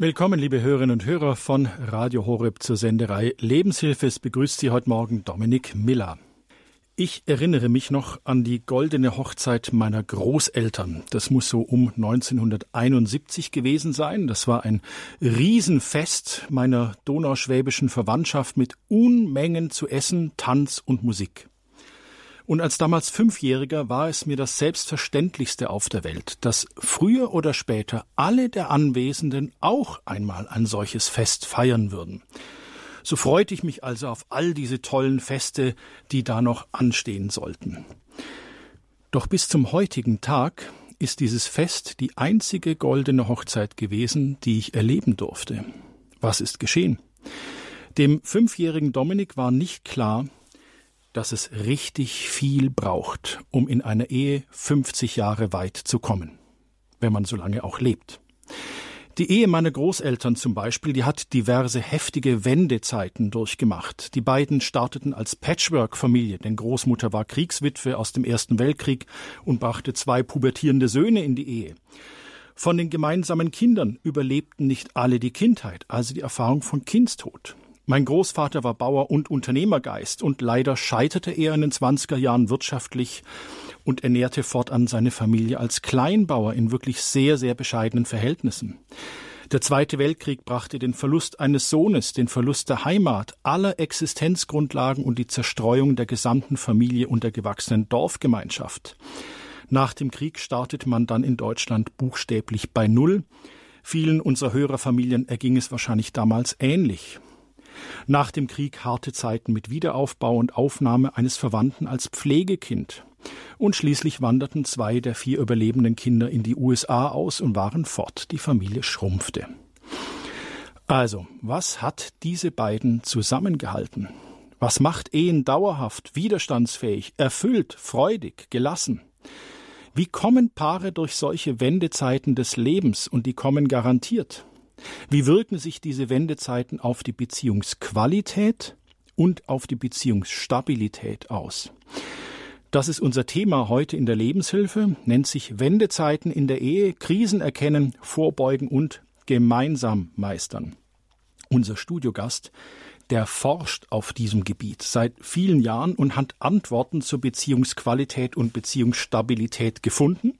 Willkommen, liebe Hörerinnen und Hörer von Radio Horeb zur Senderei Lebenshilfe. Es begrüßt Sie heute Morgen Dominik Miller. Ich erinnere mich noch an die goldene Hochzeit meiner Großeltern. Das muss so um 1971 gewesen sein. Das war ein Riesenfest meiner donauschwäbischen Verwandtschaft mit Unmengen zu essen, Tanz und Musik. Und als damals Fünfjähriger war es mir das Selbstverständlichste auf der Welt, dass früher oder später alle der Anwesenden auch einmal ein solches Fest feiern würden. So freute ich mich also auf all diese tollen Feste, die da noch anstehen sollten. Doch bis zum heutigen Tag ist dieses Fest die einzige goldene Hochzeit gewesen, die ich erleben durfte. Was ist geschehen? Dem fünfjährigen Dominik war nicht klar, dass es richtig viel braucht, um in einer Ehe 50 Jahre weit zu kommen, wenn man so lange auch lebt. Die Ehe meiner Großeltern zum Beispiel, die hat diverse heftige Wendezeiten durchgemacht. Die beiden starteten als Patchwork-Familie, denn Großmutter war Kriegswitwe aus dem Ersten Weltkrieg und brachte zwei pubertierende Söhne in die Ehe. Von den gemeinsamen Kindern überlebten nicht alle die Kindheit, also die Erfahrung von Kindstod. Mein Großvater war Bauer und Unternehmergeist und leider scheiterte er in den 20er Jahren wirtschaftlich und ernährte fortan seine Familie als Kleinbauer in wirklich sehr, sehr bescheidenen Verhältnissen. Der Zweite Weltkrieg brachte den Verlust eines Sohnes, den Verlust der Heimat, aller Existenzgrundlagen und die Zerstreuung der gesamten Familie und der gewachsenen Dorfgemeinschaft. Nach dem Krieg startete man dann in Deutschland buchstäblich bei Null. Vielen unserer Hörerfamilien erging es wahrscheinlich damals ähnlich. Nach dem Krieg harte Zeiten mit Wiederaufbau und Aufnahme eines Verwandten als Pflegekind. Und schließlich wanderten zwei der vier überlebenden Kinder in die USA aus und waren fort. Die Familie schrumpfte. Also, was hat diese beiden zusammengehalten? Was macht Ehen dauerhaft, widerstandsfähig, erfüllt, freudig, gelassen? Wie kommen Paare durch solche Wendezeiten des Lebens und die kommen garantiert? Wie wirken sich diese Wendezeiten auf die Beziehungsqualität und auf die Beziehungsstabilität aus? Das ist unser Thema heute in der Lebenshilfe, nennt sich Wendezeiten in der Ehe, Krisen erkennen, vorbeugen und gemeinsam meistern. Unser Studiogast, der forscht auf diesem Gebiet seit vielen Jahren und hat Antworten zur Beziehungsqualität und Beziehungsstabilität gefunden.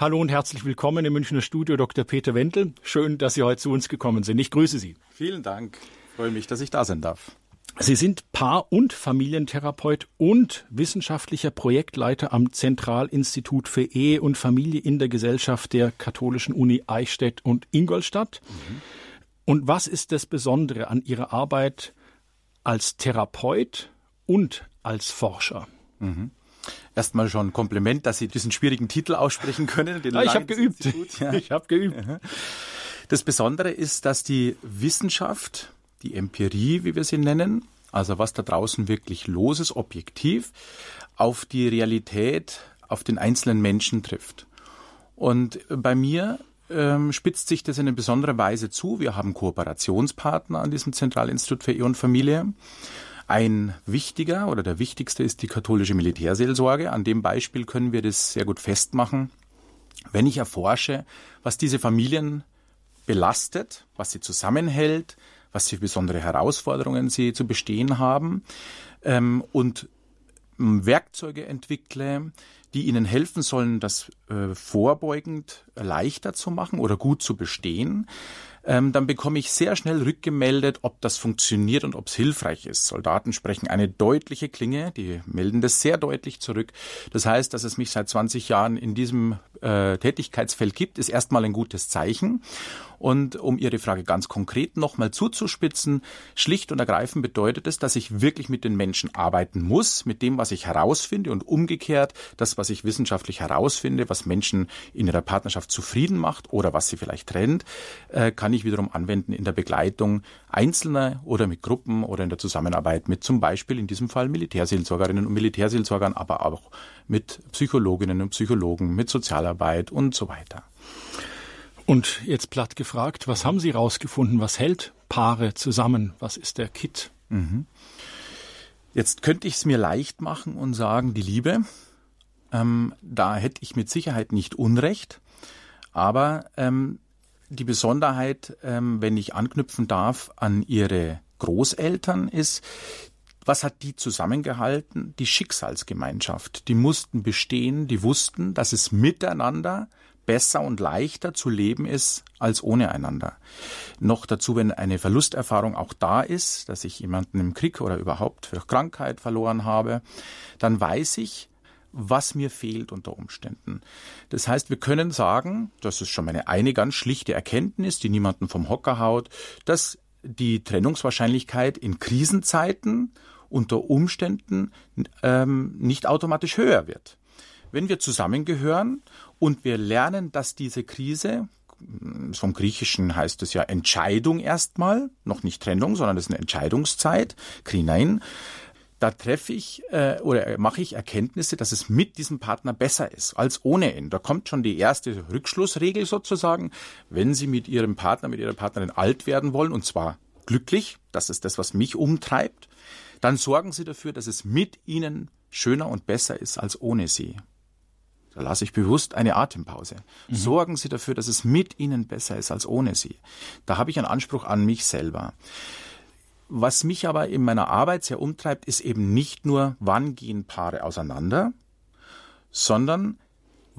Hallo und herzlich willkommen im Münchner Studio, Dr. Peter Wendel. Schön, dass Sie heute zu uns gekommen sind. Ich grüße Sie. Vielen Dank. Ich freue mich, dass ich da sein darf. Sie sind Paar- und Familientherapeut und wissenschaftlicher Projektleiter am Zentralinstitut für Ehe und Familie in der Gesellschaft der Katholischen Uni Eichstätt und Ingolstadt. Mhm. Und was ist das Besondere an Ihrer Arbeit als Therapeut und als Forscher? Mhm. Erstmal schon ein Kompliment, dass Sie diesen schwierigen Titel aussprechen können. Den ja, ich habe geübt. Ja. Ich habe geübt. Das Besondere ist, dass die Wissenschaft, die Empirie, wie wir sie nennen, also was da draußen wirklich los ist, objektiv, auf die Realität, auf den einzelnen Menschen trifft. Und bei mir ähm, spitzt sich das in einer besonderen Weise zu. Wir haben Kooperationspartner an diesem Zentralinstitut für Ehe und Familie. Ein wichtiger oder der wichtigste ist die katholische Militärseelsorge. An dem Beispiel können wir das sehr gut festmachen. Wenn ich erforsche, was diese Familien belastet, was sie zusammenhält, was für besondere Herausforderungen sie zu bestehen haben ähm, und ähm, Werkzeuge entwickle, die ihnen helfen sollen, das äh, vorbeugend leichter zu machen oder gut zu bestehen, ähm, dann bekomme ich sehr schnell rückgemeldet, ob das funktioniert und ob es hilfreich ist. Soldaten sprechen eine deutliche Klinge, die melden das sehr deutlich zurück. Das heißt, dass es mich seit 20 Jahren in diesem äh, Tätigkeitsfeld gibt, ist erstmal ein gutes Zeichen. Und um Ihre Frage ganz konkret nochmal zuzuspitzen, schlicht und ergreifend bedeutet es, dass ich wirklich mit den Menschen arbeiten muss, mit dem, was ich herausfinde und umgekehrt das, was ich wissenschaftlich herausfinde, was Menschen in ihrer Partnerschaft zufrieden macht oder was sie vielleicht trennt, äh, kann ich wiederum anwenden in der Begleitung Einzelner oder mit Gruppen oder in der Zusammenarbeit mit zum Beispiel in diesem Fall Militärseelsorgerinnen und Militärseelsorgern, aber auch mit Psychologinnen und Psychologen, mit Sozialarbeit und so weiter. Und jetzt platt gefragt, was haben Sie rausgefunden? Was hält Paare zusammen? Was ist der Kit? Mhm. Jetzt könnte ich es mir leicht machen und sagen, die Liebe. Ähm, da hätte ich mit Sicherheit nicht Unrecht. Aber ähm, die Besonderheit, ähm, wenn ich anknüpfen darf, an Ihre Großeltern ist, was hat die zusammengehalten? Die Schicksalsgemeinschaft. Die mussten bestehen, die wussten, dass es miteinander besser und leichter zu leben ist als ohne einander. Noch dazu, wenn eine Verlusterfahrung auch da ist, dass ich jemanden im Krieg oder überhaupt durch Krankheit verloren habe, dann weiß ich, was mir fehlt unter Umständen. Das heißt, wir können sagen, das ist schon meine eine ganz schlichte Erkenntnis, die niemanden vom Hocker haut, dass die Trennungswahrscheinlichkeit in Krisenzeiten unter Umständen ähm, nicht automatisch höher wird. Wenn wir zusammengehören und wir lernen, dass diese Krise, vom Griechischen heißt es ja Entscheidung erstmal, noch nicht Trennung, sondern es ist eine Entscheidungszeit, Krinein, da treffe ich äh, oder mache ich Erkenntnisse, dass es mit diesem Partner besser ist als ohne ihn. Da kommt schon die erste Rückschlussregel sozusagen, wenn Sie mit Ihrem Partner, mit Ihrer Partnerin alt werden wollen, und zwar glücklich, das ist das, was mich umtreibt, dann sorgen Sie dafür, dass es mit Ihnen schöner und besser ist als ohne Sie. Da lasse ich bewusst eine Atempause. Mhm. Sorgen Sie dafür, dass es mit Ihnen besser ist als ohne Sie. Da habe ich einen Anspruch an mich selber. Was mich aber in meiner Arbeit sehr umtreibt, ist eben nicht nur, wann gehen Paare auseinander, sondern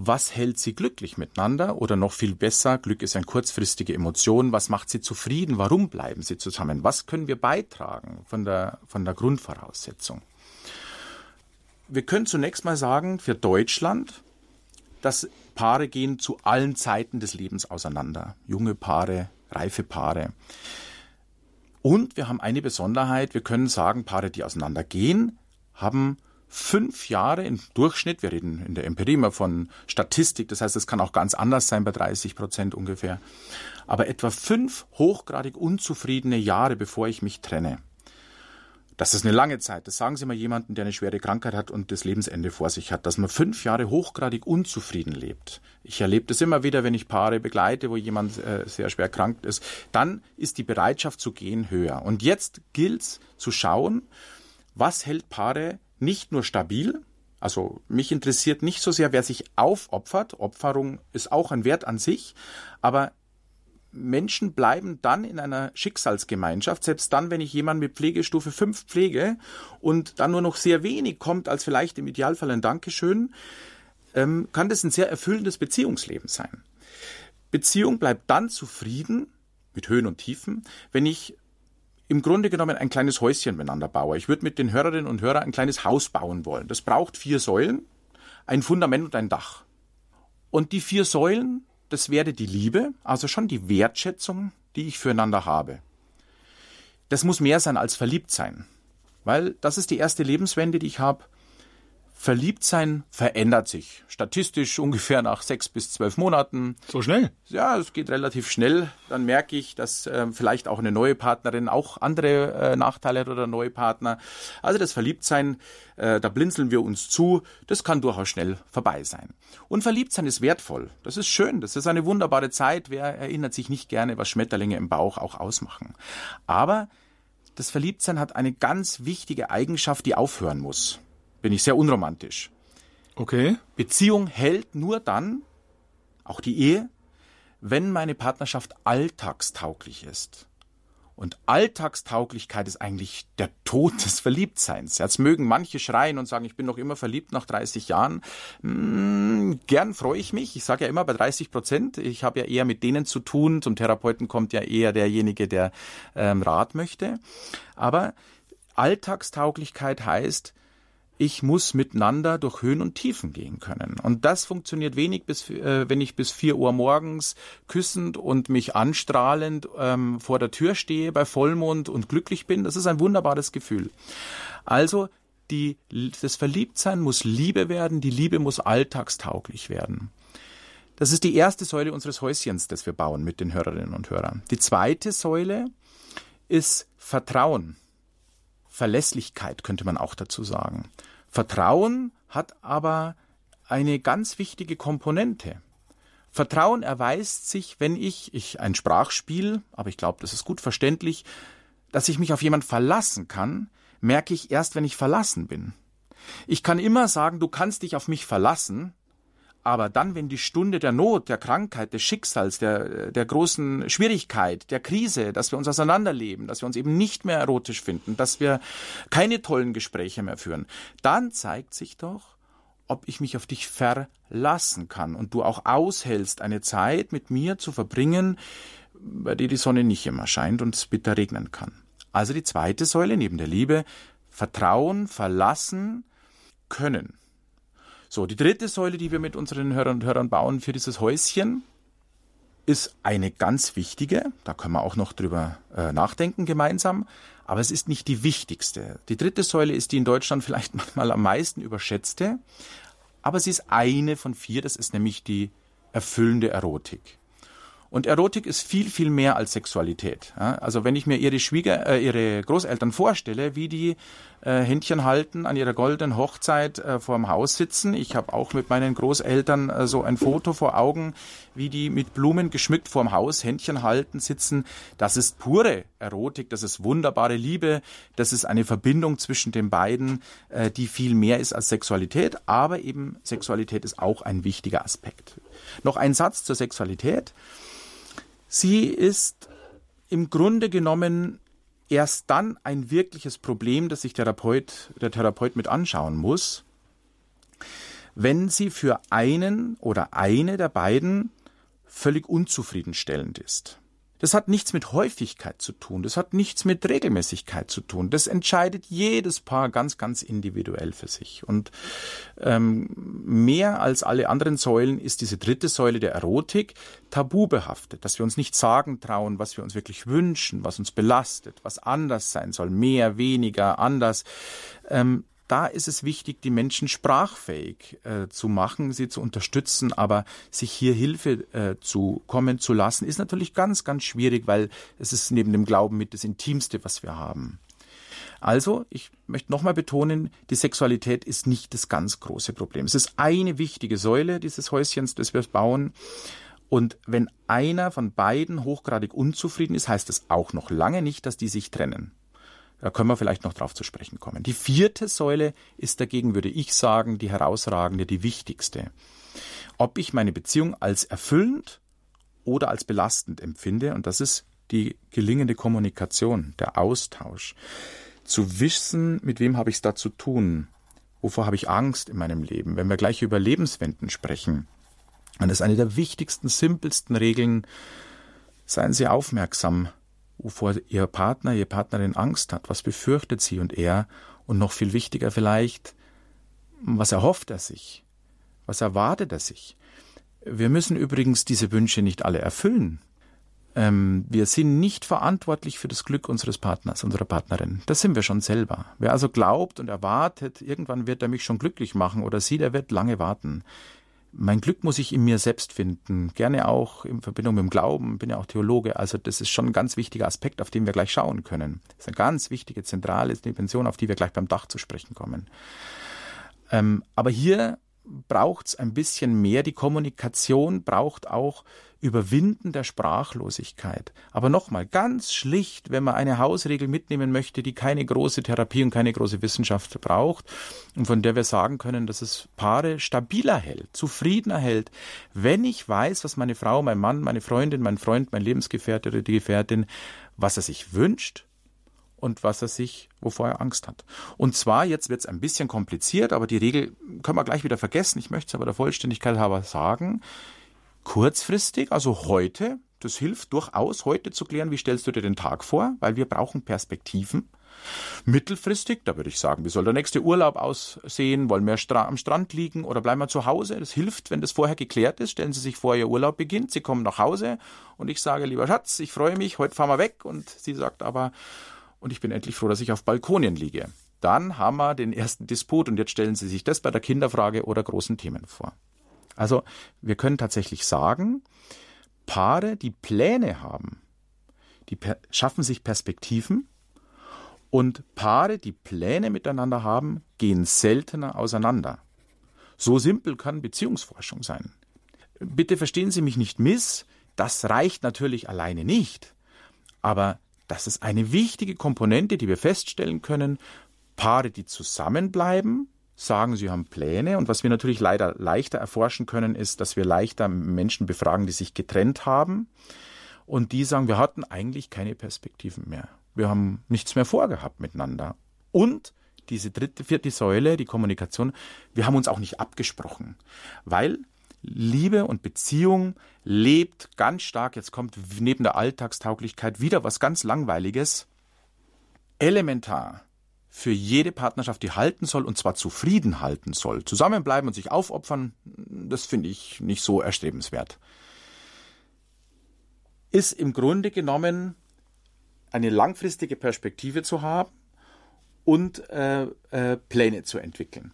was hält sie glücklich miteinander oder noch viel besser, Glück ist eine kurzfristige Emotion, was macht sie zufrieden, warum bleiben sie zusammen, was können wir beitragen von der, von der Grundvoraussetzung. Wir können zunächst mal sagen, für Deutschland, dass Paare gehen zu allen Zeiten des Lebens auseinander. Junge Paare, reife Paare. Und wir haben eine Besonderheit, wir können sagen, Paare, die auseinandergehen, haben fünf Jahre im Durchschnitt, wir reden in der Empirie immer von Statistik, das heißt, es kann auch ganz anders sein bei 30 Prozent ungefähr, aber etwa fünf hochgradig unzufriedene Jahre, bevor ich mich trenne. Das ist eine lange Zeit. Das sagen Sie mal jemanden, der eine schwere Krankheit hat und das Lebensende vor sich hat, dass man fünf Jahre hochgradig unzufrieden lebt. Ich erlebe das immer wieder, wenn ich Paare begleite, wo jemand äh, sehr schwer krank ist. Dann ist die Bereitschaft zu gehen höher. Und jetzt gilt es zu schauen, was hält Paare nicht nur stabil, also mich interessiert nicht so sehr, wer sich aufopfert. Opferung ist auch ein Wert an sich, aber Menschen bleiben dann in einer Schicksalsgemeinschaft, selbst dann, wenn ich jemanden mit Pflegestufe 5 pflege und dann nur noch sehr wenig kommt, als vielleicht im Idealfall ein Dankeschön, ähm, kann das ein sehr erfüllendes Beziehungsleben sein. Beziehung bleibt dann zufrieden, mit Höhen und Tiefen, wenn ich im Grunde genommen ein kleines Häuschen miteinander baue. Ich würde mit den Hörerinnen und Hörern ein kleines Haus bauen wollen. Das braucht vier Säulen, ein Fundament und ein Dach. Und die vier Säulen, das wäre die Liebe, also schon die Wertschätzung, die ich füreinander habe. Das muss mehr sein als verliebt sein, weil das ist die erste Lebenswende, die ich habe. Verliebtsein verändert sich. Statistisch ungefähr nach sechs bis zwölf Monaten. So schnell? Ja, es geht relativ schnell. Dann merke ich, dass äh, vielleicht auch eine neue Partnerin auch andere äh, Nachteile hat oder neue Partner. Also das Verliebtsein, äh, da blinzeln wir uns zu. Das kann durchaus schnell vorbei sein. Und Verliebtsein ist wertvoll. Das ist schön. Das ist eine wunderbare Zeit. Wer erinnert sich nicht gerne, was Schmetterlinge im Bauch auch ausmachen? Aber das Verliebtsein hat eine ganz wichtige Eigenschaft, die aufhören muss bin ich sehr unromantisch. Okay. Beziehung hält nur dann, auch die Ehe, wenn meine Partnerschaft alltagstauglich ist. Und Alltagstauglichkeit ist eigentlich der Tod des Verliebtseins. Jetzt mögen manche schreien und sagen, ich bin noch immer verliebt nach 30 Jahren. Hm, gern freue ich mich. Ich sage ja immer bei 30 Prozent. Ich habe ja eher mit denen zu tun. Zum Therapeuten kommt ja eher derjenige, der ähm, Rat möchte. Aber Alltagstauglichkeit heißt, ich muss miteinander durch Höhen und Tiefen gehen können. Und das funktioniert wenig, bis, äh, wenn ich bis vier Uhr morgens küssend und mich anstrahlend ähm, vor der Tür stehe bei Vollmond und glücklich bin. Das ist ein wunderbares Gefühl. Also die, das Verliebtsein muss Liebe werden, die Liebe muss alltagstauglich werden. Das ist die erste Säule unseres Häuschens, das wir bauen mit den Hörerinnen und Hörern. Die zweite Säule ist Vertrauen. Verlässlichkeit könnte man auch dazu sagen. Vertrauen hat aber eine ganz wichtige Komponente. Vertrauen erweist sich, wenn ich, ich ein Sprachspiel, aber ich glaube, das ist gut verständlich, dass ich mich auf jemand verlassen kann, merke ich erst, wenn ich verlassen bin. Ich kann immer sagen, du kannst dich auf mich verlassen, Aber dann, wenn die Stunde der Not, der Krankheit, des Schicksals, der, der großen Schwierigkeit, der Krise, dass wir uns auseinanderleben, dass wir uns eben nicht mehr erotisch finden, dass wir keine tollen Gespräche mehr führen, dann zeigt sich doch, ob ich mich auf dich verlassen kann und du auch aushältst, eine Zeit mit mir zu verbringen, bei der die Sonne nicht immer scheint und es bitter regnen kann. Also die zweite Säule neben der Liebe, Vertrauen, verlassen können. So, die dritte Säule, die wir mit unseren Hörern und Hörern bauen für dieses Häuschen, ist eine ganz wichtige. Da können wir auch noch drüber äh, nachdenken gemeinsam. Aber es ist nicht die wichtigste. Die dritte Säule ist die in Deutschland vielleicht manchmal am meisten überschätzte. Aber sie ist eine von vier. Das ist nämlich die erfüllende Erotik. Und Erotik ist viel, viel mehr als Sexualität. Also wenn ich mir ihre Schwieger, äh, ihre Großeltern vorstelle, wie die äh, Händchen halten, an ihrer goldenen Hochzeit äh, vor dem Haus sitzen. Ich habe auch mit meinen Großeltern äh, so ein Foto vor Augen, wie die mit Blumen geschmückt vor dem Haus Händchen halten, sitzen. Das ist pure Erotik, das ist wunderbare Liebe, das ist eine Verbindung zwischen den beiden, äh, die viel mehr ist als Sexualität. Aber eben Sexualität ist auch ein wichtiger Aspekt. Noch ein Satz zur Sexualität. Sie ist im Grunde genommen erst dann ein wirkliches Problem, das sich Therapeut, der Therapeut mit anschauen muss, wenn sie für einen oder eine der beiden völlig unzufriedenstellend ist. Das hat nichts mit Häufigkeit zu tun, das hat nichts mit Regelmäßigkeit zu tun. Das entscheidet jedes Paar ganz, ganz individuell für sich. Und ähm, mehr als alle anderen Säulen ist diese dritte Säule der Erotik tabu behaftet, dass wir uns nicht sagen trauen, was wir uns wirklich wünschen, was uns belastet, was anders sein soll, mehr, weniger, anders. Ähm, da ist es wichtig, die Menschen sprachfähig äh, zu machen, sie zu unterstützen, aber sich hier Hilfe äh, zu kommen zu lassen, ist natürlich ganz, ganz schwierig, weil es ist neben dem Glauben mit das Intimste, was wir haben. Also, ich möchte nochmal betonen, die Sexualität ist nicht das ganz große Problem. Es ist eine wichtige Säule dieses Häuschens, das wir bauen. Und wenn einer von beiden hochgradig unzufrieden ist, heißt es auch noch lange nicht, dass die sich trennen. Da können wir vielleicht noch drauf zu sprechen kommen. Die vierte Säule ist dagegen, würde ich sagen, die herausragende, die wichtigste. Ob ich meine Beziehung als erfüllend oder als belastend empfinde, und das ist die gelingende Kommunikation, der Austausch. Zu wissen, mit wem habe ich es da zu tun? Wovor habe ich Angst in meinem Leben? Wenn wir gleich über Lebenswenden sprechen, dann ist eine der wichtigsten, simpelsten Regeln, seien Sie aufmerksam wovor Ihr Partner, Ihre Partnerin Angst hat, was befürchtet sie und er und noch viel wichtiger vielleicht, was erhofft er sich, was erwartet er sich. Wir müssen übrigens diese Wünsche nicht alle erfüllen. Ähm, wir sind nicht verantwortlich für das Glück unseres Partners, unserer Partnerin. Das sind wir schon selber. Wer also glaubt und erwartet, irgendwann wird er mich schon glücklich machen oder sie, der wird lange warten. Mein Glück muss ich in mir selbst finden, gerne auch in Verbindung mit dem Glauben, bin ja auch Theologe, also das ist schon ein ganz wichtiger Aspekt, auf den wir gleich schauen können. Das ist eine ganz wichtige, zentrale Dimension, auf die wir gleich beim Dach zu sprechen kommen. Ähm, aber hier braucht es ein bisschen mehr. Die Kommunikation braucht auch Überwinden der Sprachlosigkeit. Aber nochmal, ganz schlicht, wenn man eine Hausregel mitnehmen möchte, die keine große Therapie und keine große Wissenschaft braucht und von der wir sagen können, dass es Paare stabiler hält, zufriedener hält, wenn ich weiß, was meine Frau, mein Mann, meine Freundin, mein Freund, mein Lebensgefährte oder die Gefährtin, was er sich wünscht und was er sich, wovor er Angst hat. Und zwar, jetzt wird es ein bisschen kompliziert, aber die Regel können wir gleich wieder vergessen. Ich möchte es aber der Vollständigkeit halber sagen. Kurzfristig, also heute, das hilft durchaus, heute zu klären, wie stellst du dir den Tag vor, weil wir brauchen Perspektiven. Mittelfristig, da würde ich sagen, wie soll der nächste Urlaub aussehen? Wollen wir am Strand liegen oder bleiben wir zu Hause? Das hilft, wenn das vorher geklärt ist. Stellen Sie sich vor, Ihr Urlaub beginnt, Sie kommen nach Hause und ich sage, lieber Schatz, ich freue mich, heute fahren wir weg. Und sie sagt aber, und ich bin endlich froh, dass ich auf Balkonien liege. Dann haben wir den ersten Disput und jetzt stellen Sie sich das bei der Kinderfrage oder großen Themen vor. Also wir können tatsächlich sagen, Paare, die Pläne haben, die schaffen sich Perspektiven und Paare, die Pläne miteinander haben, gehen seltener auseinander. So simpel kann Beziehungsforschung sein. Bitte verstehen Sie mich nicht miss, das reicht natürlich alleine nicht. Aber das ist eine wichtige Komponente, die wir feststellen können. Paare, die zusammenbleiben, sagen, sie haben Pläne. Und was wir natürlich leider leichter erforschen können, ist, dass wir leichter Menschen befragen, die sich getrennt haben. Und die sagen, wir hatten eigentlich keine Perspektiven mehr. Wir haben nichts mehr vorgehabt miteinander. Und diese dritte, vierte Säule, die Kommunikation, wir haben uns auch nicht abgesprochen. Weil Liebe und Beziehung lebt ganz stark, jetzt kommt neben der Alltagstauglichkeit wieder was ganz Langweiliges, elementar für jede Partnerschaft, die halten soll, und zwar zufrieden halten soll. Zusammenbleiben und sich aufopfern, das finde ich nicht so erstrebenswert. Ist im Grunde genommen eine langfristige Perspektive zu haben und äh, äh, Pläne zu entwickeln.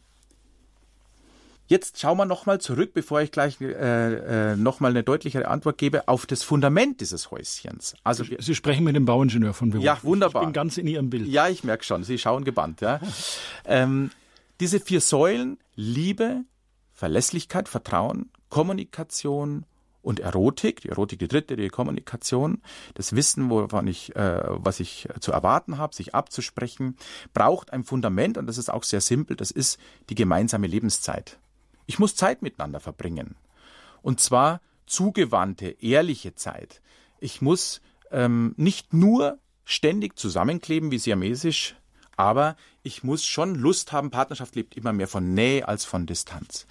Jetzt schauen wir nochmal zurück, bevor ich gleich äh, äh, nochmal eine deutlichere Antwort gebe, auf das Fundament dieses Häuschens. Also Sie, Sie sprechen mit dem Bauingenieur von Beruf. Ja, wunderbar. Ich bin ganz in Ihrem Bild. Ja, ich merke schon. Sie schauen gebannt. Ja. ähm, diese vier Säulen, Liebe, Verlässlichkeit, Vertrauen, Kommunikation und Erotik, die Erotik die dritte, die Kommunikation, das Wissen, wovon ich, äh, was ich zu erwarten habe, sich abzusprechen, braucht ein Fundament und das ist auch sehr simpel, das ist die gemeinsame Lebenszeit. Ich muss Zeit miteinander verbringen. Und zwar zugewandte, ehrliche Zeit. Ich muss ähm, nicht nur ständig zusammenkleben wie siamesisch, aber ich muss schon Lust haben. Partnerschaft lebt immer mehr von Nähe als von Distanz.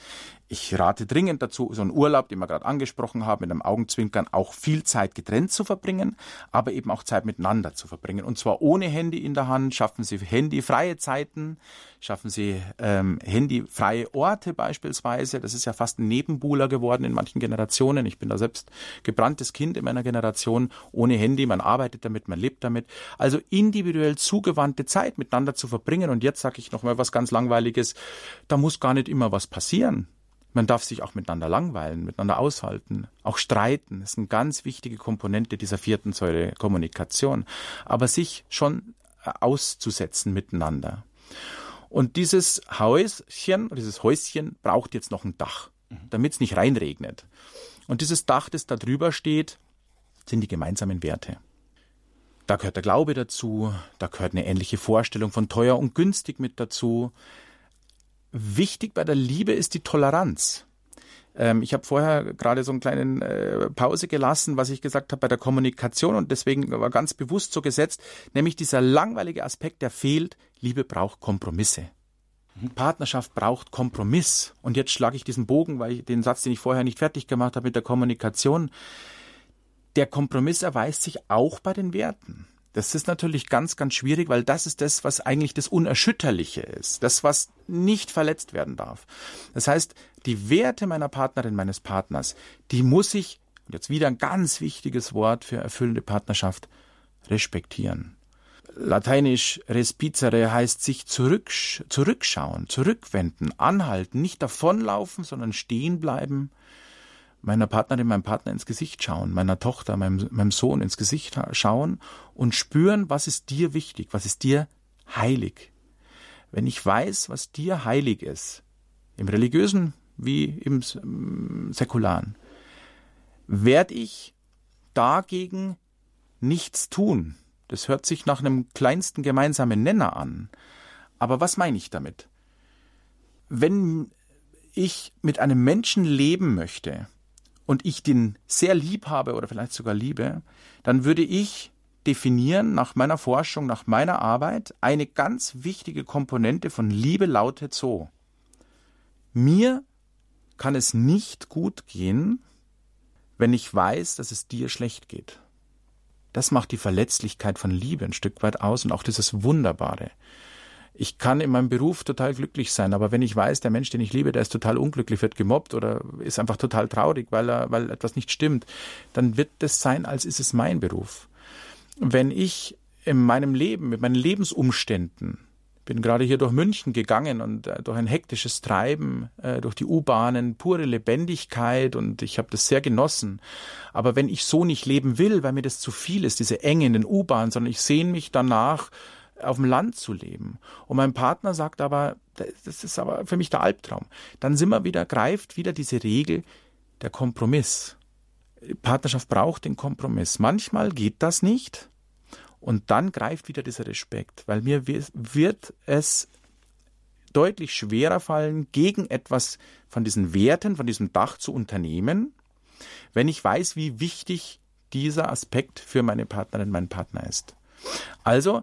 Ich rate dringend dazu, so einen Urlaub, den wir gerade angesprochen haben, mit einem Augenzwinkern auch viel Zeit getrennt zu verbringen, aber eben auch Zeit miteinander zu verbringen. Und zwar ohne Handy in der Hand. Schaffen Sie handyfreie Zeiten, schaffen Sie ähm, handyfreie Orte beispielsweise. Das ist ja fast ein Nebenbuhler geworden in manchen Generationen. Ich bin da selbst gebranntes Kind in meiner Generation. Ohne Handy, man arbeitet damit, man lebt damit. Also individuell zugewandte Zeit miteinander zu verbringen. Und jetzt sage ich noch mal was ganz Langweiliges. Da muss gar nicht immer was passieren. Man darf sich auch miteinander langweilen, miteinander aushalten, auch streiten. Das ist eine ganz wichtige Komponente dieser vierten Säule Kommunikation. Aber sich schon äh, auszusetzen miteinander. Und dieses Häuschen, dieses Häuschen braucht jetzt noch ein Dach, damit es nicht reinregnet. Und dieses Dach, das da drüber steht, sind die gemeinsamen Werte. Da gehört der Glaube dazu, da gehört eine ähnliche Vorstellung von teuer und günstig mit dazu, Wichtig bei der Liebe ist die Toleranz. Ähm, ich habe vorher gerade so eine kleine äh, Pause gelassen, was ich gesagt habe bei der Kommunikation und deswegen war ganz bewusst so gesetzt, nämlich dieser langweilige Aspekt, der fehlt. Liebe braucht Kompromisse. Partnerschaft braucht Kompromiss. Und jetzt schlage ich diesen Bogen, weil ich den Satz, den ich vorher nicht fertig gemacht habe mit der Kommunikation. Der Kompromiss erweist sich auch bei den Werten. Das ist natürlich ganz, ganz schwierig, weil das ist das, was eigentlich das Unerschütterliche ist. Das, was nicht verletzt werden darf. Das heißt, die Werte meiner Partnerin, meines Partners, die muss ich, jetzt wieder ein ganz wichtiges Wort für erfüllende Partnerschaft, respektieren. Lateinisch respizere heißt sich zurück, zurückschauen, zurückwenden, anhalten, nicht davonlaufen, sondern stehen bleiben, meiner Partnerin, meinem Partner ins Gesicht schauen, meiner Tochter, meinem, meinem Sohn ins Gesicht schauen und spüren, was ist dir wichtig, was ist dir heilig. Wenn ich weiß, was dir heilig ist, im religiösen wie im säkularen, werde ich dagegen nichts tun. Das hört sich nach einem kleinsten gemeinsamen Nenner an. Aber was meine ich damit? Wenn ich mit einem Menschen leben möchte, und ich den sehr lieb habe oder vielleicht sogar liebe, dann würde ich definieren nach meiner Forschung, nach meiner Arbeit, eine ganz wichtige Komponente von Liebe lautet so. Mir kann es nicht gut gehen, wenn ich weiß, dass es dir schlecht geht. Das macht die Verletzlichkeit von Liebe ein Stück weit aus und auch dieses Wunderbare ich kann in meinem Beruf total glücklich sein, aber wenn ich weiß, der Mensch, den ich liebe, der ist total unglücklich, wird gemobbt oder ist einfach total traurig, weil er, weil etwas nicht stimmt, dann wird das sein, als ist es mein Beruf. Wenn ich in meinem Leben, mit meinen Lebensumständen, bin gerade hier durch München gegangen und äh, durch ein hektisches Treiben, äh, durch die U-Bahnen, pure Lebendigkeit und ich habe das sehr genossen. Aber wenn ich so nicht leben will, weil mir das zu viel ist, diese Enge in den U-Bahnen, sondern ich sehne mich danach, auf dem Land zu leben. Und mein Partner sagt aber, das ist aber für mich der Albtraum. Dann sind wir wieder, greift wieder diese Regel, der Kompromiss. Partnerschaft braucht den Kompromiss. Manchmal geht das nicht. Und dann greift wieder dieser Respekt, weil mir wird es deutlich schwerer fallen, gegen etwas von diesen Werten, von diesem Dach zu unternehmen, wenn ich weiß, wie wichtig dieser Aspekt für meine Partnerin, meinen Partner ist. Also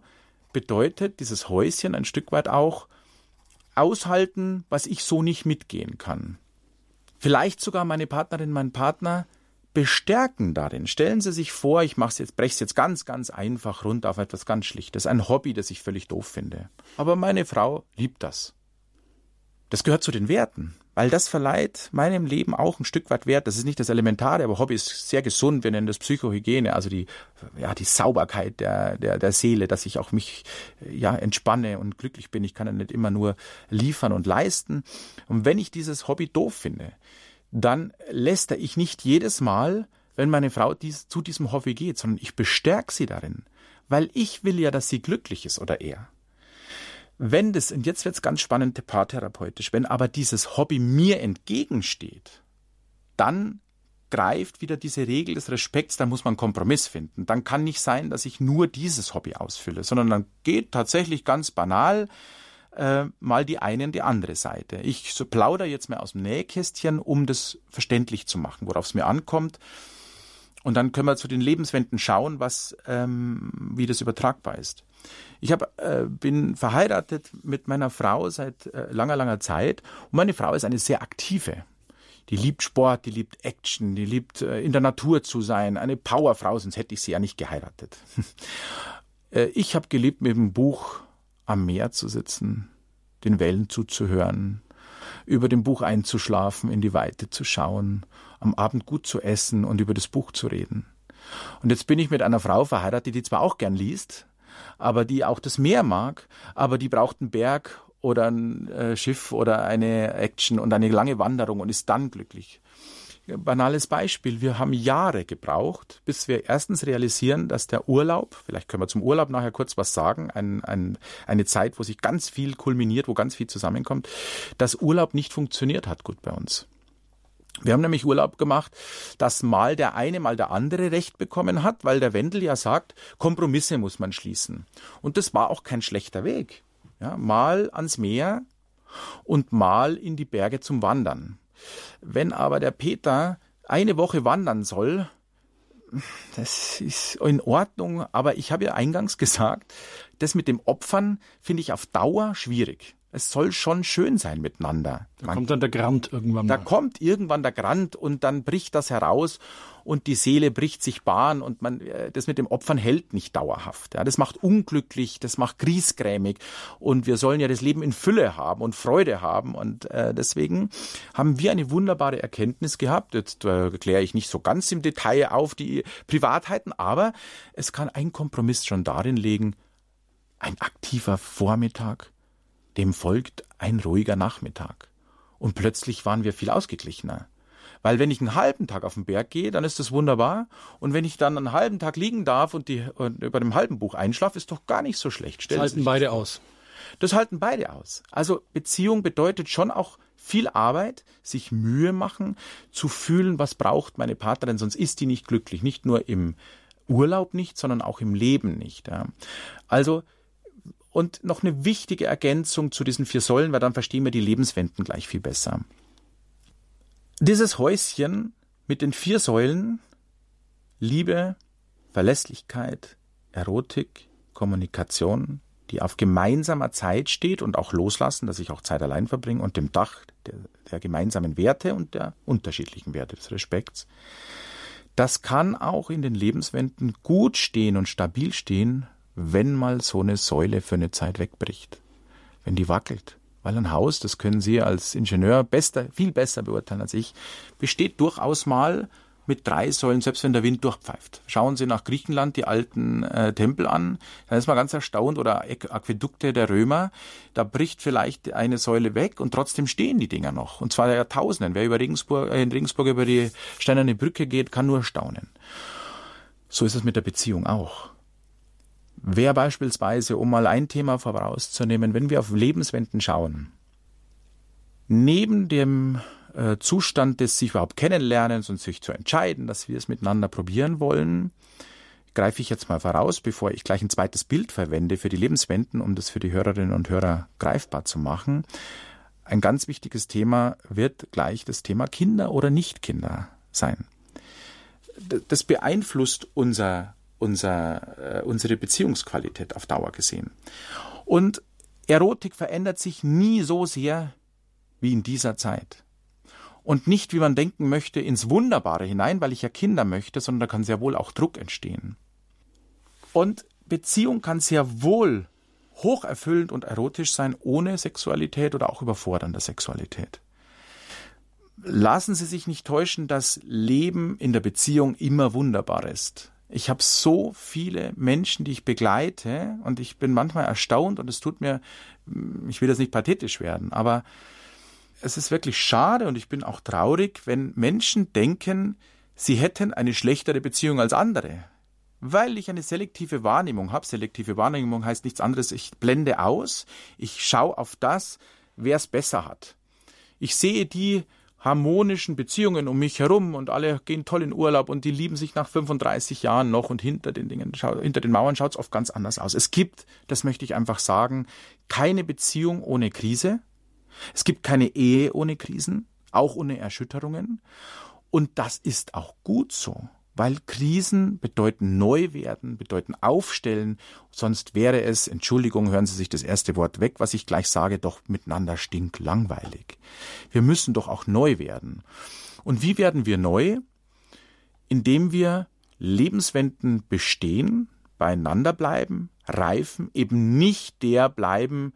bedeutet dieses Häuschen ein Stück weit auch aushalten, was ich so nicht mitgehen kann. Vielleicht sogar meine Partnerin, meinen Partner bestärken darin. Stellen Sie sich vor, ich mache jetzt, breche es jetzt ganz, ganz einfach runter auf etwas ganz Schlichtes, ein Hobby, das ich völlig doof finde. Aber meine Frau liebt das. Das gehört zu den Werten, weil das verleiht meinem Leben auch ein Stück weit Wert. Das ist nicht das Elementare, aber Hobby ist sehr gesund. Wir nennen das Psychohygiene, also die, ja, die Sauberkeit der, der, der Seele, dass ich auch mich, ja, entspanne und glücklich bin. Ich kann ja nicht immer nur liefern und leisten. Und wenn ich dieses Hobby doof finde, dann lästere ich nicht jedes Mal, wenn meine Frau dies, zu diesem Hobby geht, sondern ich bestärke sie darin, weil ich will ja, dass sie glücklich ist oder er. Wenn das, und jetzt wird es ganz spannend paartherapeutisch, wenn aber dieses Hobby mir entgegensteht, dann greift wieder diese Regel des Respekts, da muss man einen Kompromiss finden. Dann kann nicht sein, dass ich nur dieses Hobby ausfülle, sondern dann geht tatsächlich ganz banal äh, mal die eine und die andere Seite. Ich so plauder jetzt mal aus dem Nähkästchen, um das verständlich zu machen, worauf es mir ankommt. Und dann können wir zu den Lebenswenden schauen, was, ähm, wie das übertragbar ist. Ich hab, äh, bin verheiratet mit meiner Frau seit äh, langer, langer Zeit und meine Frau ist eine sehr aktive. Die liebt Sport, die liebt Action, die liebt äh, in der Natur zu sein, eine Powerfrau, sonst hätte ich sie ja nicht geheiratet. äh, ich habe geliebt, mit dem Buch am Meer zu sitzen, den Wellen zuzuhören, über dem Buch einzuschlafen, in die Weite zu schauen, am Abend gut zu essen und über das Buch zu reden. Und jetzt bin ich mit einer Frau verheiratet, die zwar auch gern liest, aber die auch das Meer mag, aber die braucht einen Berg oder ein äh, Schiff oder eine Action und eine lange Wanderung und ist dann glücklich. Banales Beispiel. Wir haben Jahre gebraucht, bis wir erstens realisieren, dass der Urlaub, vielleicht können wir zum Urlaub nachher kurz was sagen, ein, ein, eine Zeit, wo sich ganz viel kulminiert, wo ganz viel zusammenkommt, dass Urlaub nicht funktioniert hat gut bei uns. Wir haben nämlich Urlaub gemacht, dass mal der eine, mal der andere Recht bekommen hat, weil der Wendel ja sagt, Kompromisse muss man schließen. Und das war auch kein schlechter Weg. Ja, mal ans Meer und mal in die Berge zum Wandern. Wenn aber der Peter eine Woche wandern soll, das ist in Ordnung, aber ich habe ja eingangs gesagt, das mit dem Opfern finde ich auf Dauer schwierig es soll schon schön sein miteinander. Da Man, kommt dann der Grant irgendwann mal. Da kommt irgendwann der Grant und dann bricht das heraus und die Seele bricht sich Bahn und man, äh, das mit dem Opfern hält nicht dauerhaft. Ja, das macht unglücklich, das macht griesgrämig und wir sollen ja das Leben in Fülle haben und Freude haben und äh, deswegen haben wir eine wunderbare Erkenntnis gehabt. Jetzt äh, kläre ich nicht so ganz im Detail auf die Privatheiten, aber es kann ein Kompromiss schon darin liegen, ein aktiver Vormittag, dem folgt ein ruhiger Nachmittag. Und plötzlich waren wir viel ausgeglichener. Weil wenn ich einen halben Tag auf den Berg gehe, dann ist das wunderbar. Und wenn ich dann einen halben Tag liegen darf und, die, und über dem halben Buch einschlafe, ist doch gar nicht so schlecht. Stell das halten beide aus. Das halten beide aus. Also Beziehung bedeutet schon auch viel Arbeit, sich Mühe machen, zu fühlen, was braucht meine Partnerin, sonst ist die nicht glücklich. Nicht nur im Urlaub nicht, sondern auch im Leben nicht. Ja. Also und noch eine wichtige Ergänzung zu diesen vier Säulen, weil dann verstehen wir die Lebenswenden gleich viel besser. Dieses Häuschen mit den vier Säulen Liebe, Verlässlichkeit, Erotik, Kommunikation, die auf gemeinsamer Zeit steht und auch loslassen, dass ich auch Zeit allein verbringe und dem Dach der, der gemeinsamen Werte und der unterschiedlichen Werte des Respekts. Das kann auch in den Lebenswenden gut stehen und stabil stehen, wenn mal so eine Säule für eine Zeit wegbricht, wenn die wackelt. Weil ein Haus, das können Sie als Ingenieur besser, viel besser beurteilen als ich, besteht durchaus mal mit drei Säulen, selbst wenn der Wind durchpfeift. Schauen Sie nach Griechenland die alten äh, Tempel an, dann ist man ganz erstaunt, oder Aquädukte der Römer, da bricht vielleicht eine Säule weg und trotzdem stehen die Dinger noch. Und zwar Jahrtausenden. Wer über Regensburg, äh, in Regensburg über die Steinerne Brücke geht, kann nur staunen. So ist es mit der Beziehung auch. Wer beispielsweise, um mal ein Thema vorauszunehmen, wenn wir auf Lebenswenden schauen, neben dem äh, Zustand des sich überhaupt kennenlernens und sich zu entscheiden, dass wir es miteinander probieren wollen, greife ich jetzt mal voraus, bevor ich gleich ein zweites Bild verwende für die Lebenswenden, um das für die Hörerinnen und Hörer greifbar zu machen. Ein ganz wichtiges Thema wird gleich das Thema Kinder oder Nicht-Kinder sein. Das beeinflusst unser, unser, äh, unsere Beziehungsqualität auf Dauer gesehen. Und Erotik verändert sich nie so sehr wie in dieser Zeit. Und nicht, wie man denken möchte, ins Wunderbare hinein, weil ich ja Kinder möchte, sondern da kann sehr wohl auch Druck entstehen. Und Beziehung kann sehr wohl hocherfüllend und erotisch sein, ohne Sexualität oder auch überfordernder Sexualität. Lassen Sie sich nicht täuschen, dass Leben in der Beziehung immer wunderbar ist. Ich habe so viele Menschen, die ich begleite und ich bin manchmal erstaunt und es tut mir, ich will das nicht pathetisch werden, aber es ist wirklich schade und ich bin auch traurig, wenn Menschen denken, sie hätten eine schlechtere Beziehung als andere. Weil ich eine selektive Wahrnehmung habe. Selektive Wahrnehmung heißt nichts anderes, ich blende aus, ich schaue auf das, wer es besser hat. Ich sehe die harmonischen Beziehungen um mich herum und alle gehen toll in Urlaub und die lieben sich nach 35 Jahren noch und hinter den Dingen, hinter den Mauern schaut es oft ganz anders aus. Es gibt, das möchte ich einfach sagen, keine Beziehung ohne Krise. Es gibt keine Ehe ohne Krisen, auch ohne Erschütterungen. Und das ist auch gut so, weil Krisen bedeuten neu werden, bedeuten aufstellen. Sonst wäre es, Entschuldigung, hören Sie sich das erste Wort weg, was ich gleich sage, doch miteinander stinklangweilig. Wir müssen doch auch neu werden. Und wie werden wir neu? Indem wir Lebenswenden bestehen, beieinander bleiben, reifen, eben nicht der bleiben,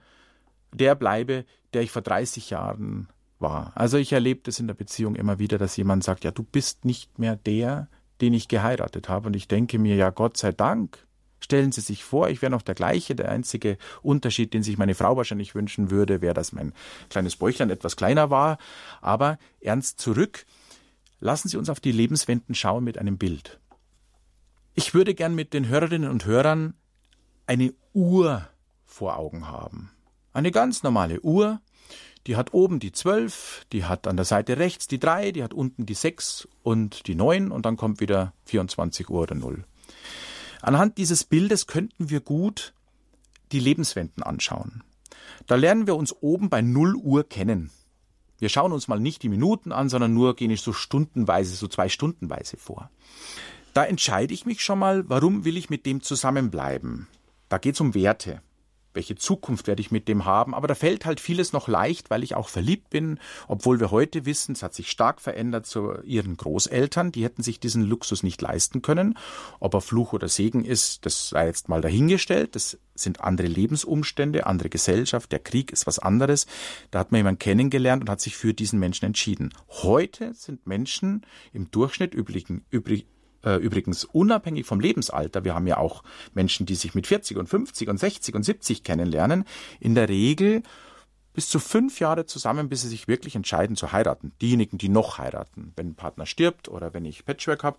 der bleibe, der ich vor 30 Jahren war. Also ich erlebe das in der Beziehung immer wieder, dass jemand sagt, ja, du bist nicht mehr der, den ich geheiratet habe. Und ich denke mir, ja, Gott sei Dank. Stellen Sie sich vor, ich wäre noch der gleiche. Der einzige Unterschied, den sich meine Frau wahrscheinlich wünschen würde, wäre, dass mein kleines Bäuchlein etwas kleiner war. Aber ernst zurück. Lassen Sie uns auf die Lebenswenden schauen mit einem Bild. Ich würde gern mit den Hörerinnen und Hörern eine Uhr vor Augen haben. Eine ganz normale Uhr, die hat oben die 12, die hat an der Seite rechts die 3, die hat unten die 6 und die 9 und dann kommt wieder 24 Uhr oder 0. Anhand dieses Bildes könnten wir gut die Lebenswenden anschauen. Da lernen wir uns oben bei 0 Uhr kennen. Wir schauen uns mal nicht die Minuten an, sondern nur gehen ich so stundenweise, so zwei Stundenweise vor. Da entscheide ich mich schon mal, warum will ich mit dem zusammenbleiben. Da geht es um Werte welche Zukunft werde ich mit dem haben. Aber da fällt halt vieles noch leicht, weil ich auch verliebt bin, obwohl wir heute wissen, es hat sich stark verändert zu ihren Großeltern. Die hätten sich diesen Luxus nicht leisten können. Ob er Fluch oder Segen ist, das sei jetzt mal dahingestellt. Das sind andere Lebensumstände, andere Gesellschaft. Der Krieg ist was anderes. Da hat man jemanden kennengelernt und hat sich für diesen Menschen entschieden. Heute sind Menschen im Durchschnitt übrigen, übrig, äh, übrigens unabhängig vom Lebensalter, wir haben ja auch Menschen, die sich mit 40 und 50 und 60 und 70 kennenlernen, in der Regel bis zu fünf Jahre zusammen, bis sie sich wirklich entscheiden zu heiraten. Diejenigen, die noch heiraten. Wenn ein Partner stirbt oder wenn ich Patchwork habe,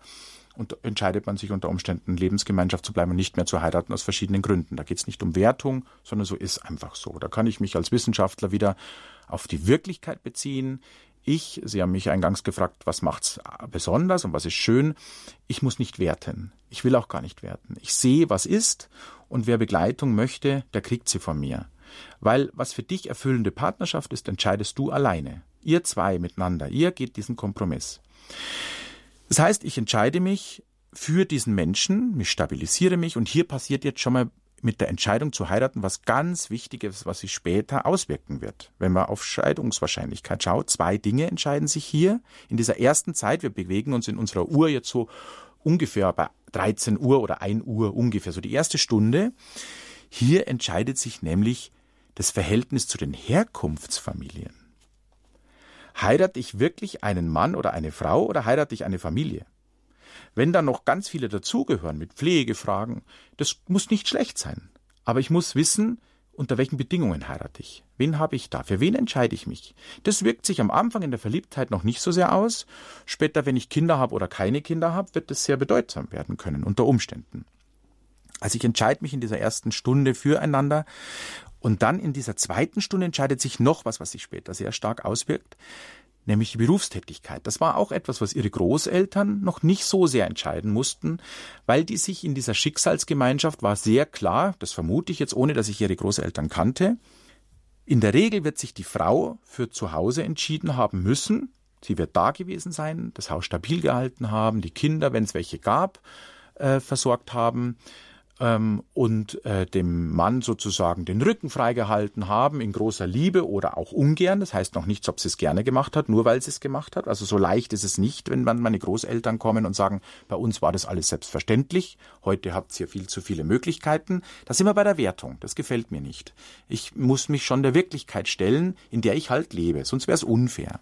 und entscheidet man sich unter Umständen, Lebensgemeinschaft zu bleiben und nicht mehr zu heiraten aus verschiedenen Gründen. Da geht es nicht um Wertung, sondern so ist einfach so. Da kann ich mich als Wissenschaftler wieder auf die Wirklichkeit beziehen. Ich, Sie haben mich eingangs gefragt, was macht's besonders und was ist schön. Ich muss nicht werten. Ich will auch gar nicht werten. Ich sehe, was ist und wer Begleitung möchte, der kriegt sie von mir. Weil was für dich erfüllende Partnerschaft ist, entscheidest du alleine. Ihr zwei miteinander. Ihr geht diesen Kompromiss. Das heißt, ich entscheide mich für diesen Menschen, ich stabilisiere mich und hier passiert jetzt schon mal mit der Entscheidung zu heiraten was ganz Wichtiges, was sich später auswirken wird. Wenn man auf Scheidungswahrscheinlichkeit schaut, zwei Dinge entscheiden sich hier. In dieser ersten Zeit, wir bewegen uns in unserer Uhr jetzt so ungefähr bei 13 Uhr oder 1 Uhr ungefähr, so die erste Stunde. Hier entscheidet sich nämlich das Verhältnis zu den Herkunftsfamilien. Heirate ich wirklich einen Mann oder eine Frau oder heirate ich eine Familie? Wenn dann noch ganz viele dazugehören mit Pflegefragen, das muss nicht schlecht sein. Aber ich muss wissen, unter welchen Bedingungen heirate ich? Wen habe ich da? Für wen entscheide ich mich? Das wirkt sich am Anfang in der Verliebtheit noch nicht so sehr aus. Später, wenn ich Kinder habe oder keine Kinder habe, wird es sehr bedeutsam werden können, unter Umständen. Also ich entscheide mich in dieser ersten Stunde füreinander und dann in dieser zweiten Stunde entscheidet sich noch was, was sich später sehr stark auswirkt. Nämlich die Berufstätigkeit. Das war auch etwas, was ihre Großeltern noch nicht so sehr entscheiden mussten, weil die sich in dieser Schicksalsgemeinschaft war sehr klar, das vermute ich jetzt, ohne dass ich ihre Großeltern kannte, in der Regel wird sich die Frau für zu Hause entschieden haben müssen. Sie wird da gewesen sein, das Haus stabil gehalten haben, die Kinder, wenn es welche gab, äh, versorgt haben ähm, und äh, dem Mann sozusagen den Rücken freigehalten haben in großer Liebe oder auch ungern. Das heißt noch nichts, ob sie es gerne gemacht hat, nur weil sie es gemacht hat. Also so leicht ist es nicht, wenn man meine Großeltern kommen und sagen, bei uns war das alles selbstverständlich. Heute habt ihr viel zu viele Möglichkeiten. Da sind wir bei der Wertung. Das gefällt mir nicht. Ich muss mich schon der Wirklichkeit stellen, in der ich halt lebe. Sonst wäre es unfair.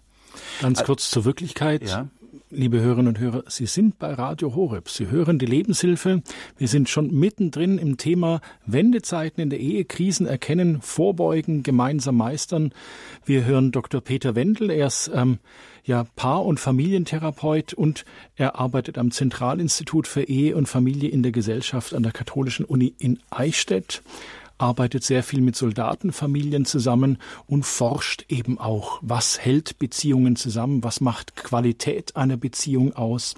Ganz kurz zur Wirklichkeit. Ja liebe Hörerinnen und Hörer, Sie sind bei Radio Horeb. Sie hören die Lebenshilfe. Wir sind schon mittendrin im Thema Wendezeiten in der Ehe, Krisen erkennen, vorbeugen, gemeinsam meistern. Wir hören Dr. Peter Wendel. Er ist ähm, ja Paar- und Familientherapeut und er arbeitet am Zentralinstitut für Ehe und Familie in der Gesellschaft an der Katholischen Uni in Eichstätt arbeitet sehr viel mit Soldatenfamilien zusammen und forscht eben auch, was hält Beziehungen zusammen, was macht Qualität einer Beziehung aus.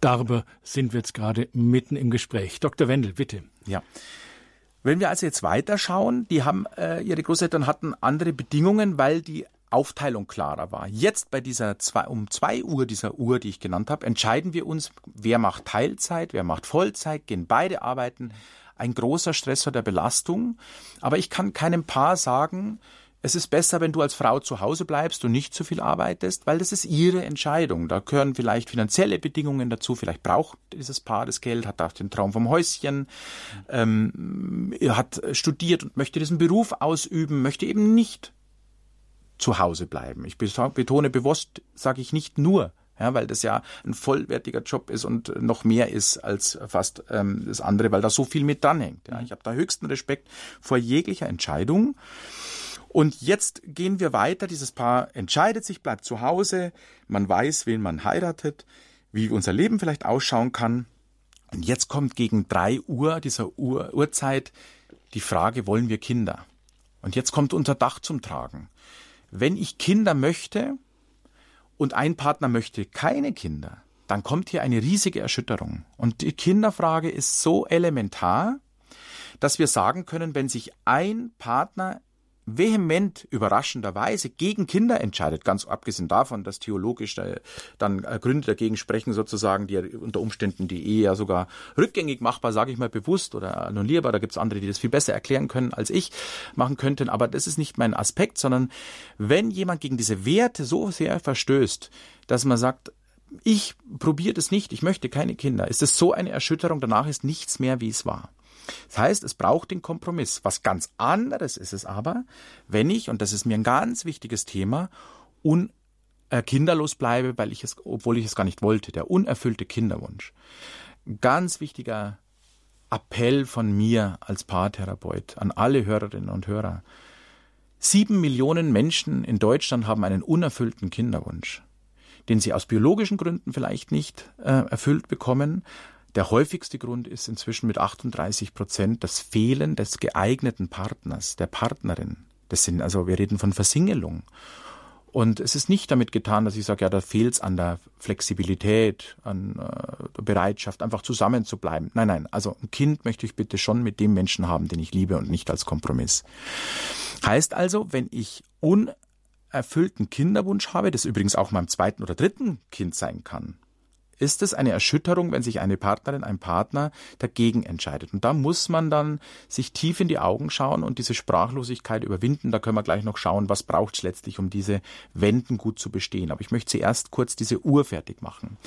Darüber sind wir jetzt gerade mitten im Gespräch. Dr. Wendel, bitte. Ja. Wenn wir also jetzt weiterschauen, die haben, äh, ihre Großeltern hatten andere Bedingungen, weil die Aufteilung klarer war. Jetzt bei dieser zwei, um zwei Uhr dieser Uhr, die ich genannt habe, entscheiden wir uns, wer macht Teilzeit, wer macht Vollzeit, gehen beide arbeiten ein großer Stressor der Belastung. Aber ich kann keinem Paar sagen, es ist besser, wenn du als Frau zu Hause bleibst und nicht zu viel arbeitest, weil das ist ihre Entscheidung. Da gehören vielleicht finanzielle Bedingungen dazu. Vielleicht braucht dieses Paar das Geld, hat auch den Traum vom Häuschen, ähm, hat studiert und möchte diesen Beruf ausüben, möchte eben nicht zu Hause bleiben. Ich betone bewusst, sage ich nicht nur ja, weil das ja ein vollwertiger Job ist und noch mehr ist als fast ähm, das andere, weil da so viel mit dranhängt. Ja. Ich habe da höchsten Respekt vor jeglicher Entscheidung. Und jetzt gehen wir weiter. Dieses Paar entscheidet sich, bleibt zu Hause. Man weiß, wen man heiratet, wie unser Leben vielleicht ausschauen kann. Und jetzt kommt gegen drei Uhr dieser Uhr, Uhrzeit die Frage, wollen wir Kinder? Und jetzt kommt unser Dach zum Tragen. Wenn ich Kinder möchte, und ein Partner möchte keine Kinder, dann kommt hier eine riesige Erschütterung. Und die Kinderfrage ist so elementar, dass wir sagen können, wenn sich ein Partner vehement überraschenderweise gegen Kinder entscheidet, ganz abgesehen davon, dass theologisch dann äh, Gründe dagegen sprechen, sozusagen, die unter Umständen die Ehe ja sogar rückgängig machbar, sage ich mal bewusst oder annullierbar, da gibt es andere, die das viel besser erklären können als ich machen könnten, aber das ist nicht mein Aspekt, sondern wenn jemand gegen diese Werte so sehr verstößt, dass man sagt, ich probiere das nicht, ich möchte keine Kinder, ist es so eine Erschütterung, danach ist nichts mehr, wie es war. Das heißt, es braucht den Kompromiss. Was ganz anderes ist es aber, wenn ich, und das ist mir ein ganz wichtiges Thema, un äh, kinderlos bleibe, weil ich es, obwohl ich es gar nicht wollte, der unerfüllte Kinderwunsch. Ganz wichtiger Appell von mir als Paartherapeut an alle Hörerinnen und Hörer. Sieben Millionen Menschen in Deutschland haben einen unerfüllten Kinderwunsch, den sie aus biologischen Gründen vielleicht nicht äh, erfüllt bekommen, der häufigste Grund ist inzwischen mit 38 Prozent das Fehlen des geeigneten Partners, der Partnerin. Das sind also, wir reden von Versingelung. Und es ist nicht damit getan, dass ich sage, ja, da fehlt es an der Flexibilität, an äh, der Bereitschaft, einfach zusammen zu bleiben. Nein, nein, also ein Kind möchte ich bitte schon mit dem Menschen haben, den ich liebe und nicht als Kompromiss. Heißt also, wenn ich unerfüllten Kinderwunsch habe, das übrigens auch meinem zweiten oder dritten Kind sein kann, ist es eine Erschütterung, wenn sich eine Partnerin, ein Partner dagegen entscheidet. Und da muss man dann sich tief in die Augen schauen und diese Sprachlosigkeit überwinden. Da können wir gleich noch schauen, was braucht es letztlich, um diese Wenden gut zu bestehen. Aber ich möchte zuerst kurz diese Uhr fertig machen.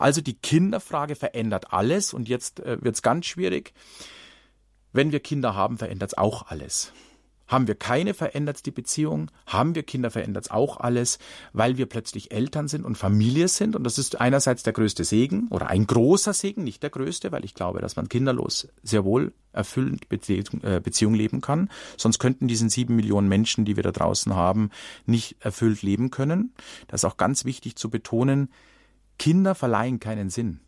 Also die Kinderfrage verändert alles und jetzt äh, wird es ganz schwierig. Wenn wir Kinder haben, verändert es auch alles. Haben wir keine, verändert die Beziehung. Haben wir Kinder, verändert auch alles, weil wir plötzlich Eltern sind und Familie sind. Und das ist einerseits der größte Segen oder ein großer Segen, nicht der größte, weil ich glaube, dass man kinderlos sehr wohl erfüllend Beziehung, äh, Beziehung leben kann. Sonst könnten diesen sieben Millionen Menschen, die wir da draußen haben, nicht erfüllt leben können. Das ist auch ganz wichtig zu betonen. Kinder verleihen keinen Sinn.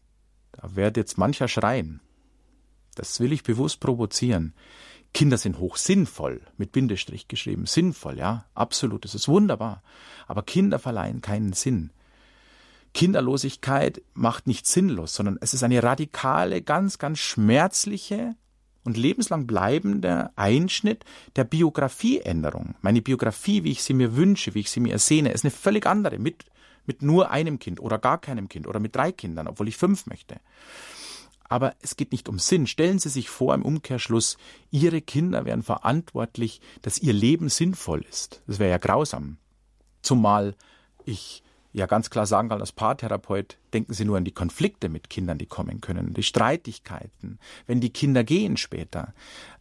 Da wird jetzt mancher schreien. Das will ich bewusst provozieren. Kinder sind hoch sinnvoll, mit Bindestrich geschrieben, sinnvoll, ja, absolut, das ist wunderbar. Aber Kinder verleihen keinen Sinn. Kinderlosigkeit macht nicht sinnlos, sondern es ist eine radikale, ganz, ganz schmerzliche und lebenslang bleibende Einschnitt der Biografieänderung. Meine Biografie, wie ich sie mir wünsche, wie ich sie mir ersehne, ist eine völlig andere mit, mit nur einem Kind oder gar keinem Kind oder mit drei Kindern, obwohl ich fünf möchte. Aber es geht nicht um Sinn. Stellen Sie sich vor, im Umkehrschluss, Ihre Kinder wären verantwortlich, dass Ihr Leben sinnvoll ist. Das wäre ja grausam. Zumal ich ja ganz klar sagen kann als Paartherapeut, denken Sie nur an die Konflikte mit Kindern, die kommen können, die Streitigkeiten, wenn die Kinder gehen später,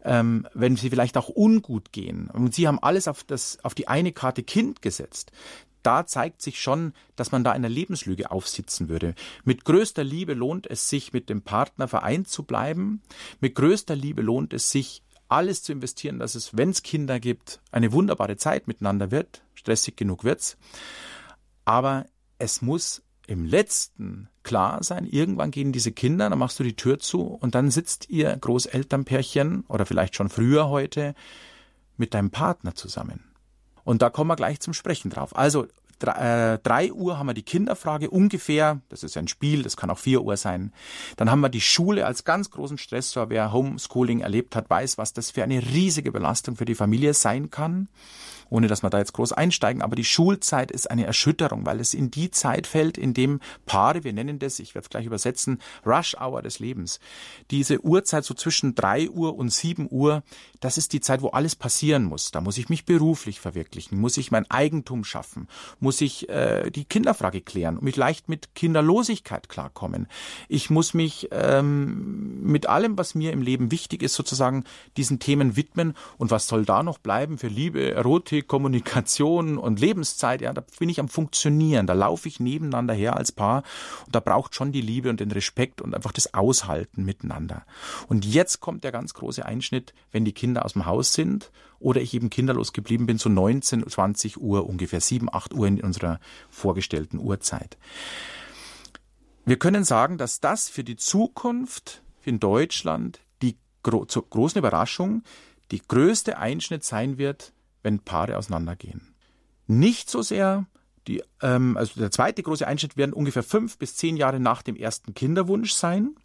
ähm, wenn sie vielleicht auch ungut gehen. Und Sie haben alles auf, das, auf die eine Karte Kind gesetzt da zeigt sich schon, dass man da einer Lebenslüge aufsitzen würde. Mit größter Liebe lohnt es sich, mit dem Partner vereint zu bleiben. Mit größter Liebe lohnt es sich, alles zu investieren, dass es, wenn es Kinder gibt, eine wunderbare Zeit miteinander wird. Stressig genug wird's. Aber es muss im letzten klar sein, irgendwann gehen diese Kinder, dann machst du die Tür zu und dann sitzt ihr Großelternpärchen oder vielleicht schon früher heute mit deinem Partner zusammen. Und da kommen wir gleich zum Sprechen drauf. Also äh, drei Uhr haben wir die Kinderfrage ungefähr, das ist ein Spiel, das kann auch vier Uhr sein. Dann haben wir die Schule als ganz großen Stressor. Wer Homeschooling erlebt hat, weiß, was das für eine riesige Belastung für die Familie sein kann ohne dass wir da jetzt groß einsteigen, aber die Schulzeit ist eine Erschütterung, weil es in die Zeit fällt, in dem Paare, wir nennen das, ich werde es gleich übersetzen, Rush Hour des Lebens. Diese Uhrzeit so zwischen drei Uhr und sieben Uhr, das ist die Zeit, wo alles passieren muss. Da muss ich mich beruflich verwirklichen, muss ich mein Eigentum schaffen, muss ich äh, die Kinderfrage klären und mich leicht mit Kinderlosigkeit klarkommen. Ich muss mich ähm, mit allem, was mir im Leben wichtig ist, sozusagen diesen Themen widmen. Und was soll da noch bleiben für Liebe, Erotik, Politik, Kommunikation und Lebenszeit, ja, da bin ich am Funktionieren, da laufe ich nebeneinander her als Paar und da braucht schon die Liebe und den Respekt und einfach das Aushalten miteinander. Und jetzt kommt der ganz große Einschnitt, wenn die Kinder aus dem Haus sind oder ich eben kinderlos geblieben bin, so 19, 20 Uhr, ungefähr 7, 8 Uhr in unserer vorgestellten Uhrzeit. Wir können sagen, dass das für die Zukunft in Deutschland die gro zur großen Überraschung die größte Einschnitt sein wird wenn Paare auseinandergehen. Nicht so sehr die, ähm, also der zweite große Einschnitt werden ungefähr fünf bis zehn Jahre nach dem ersten Kinderwunsch sein,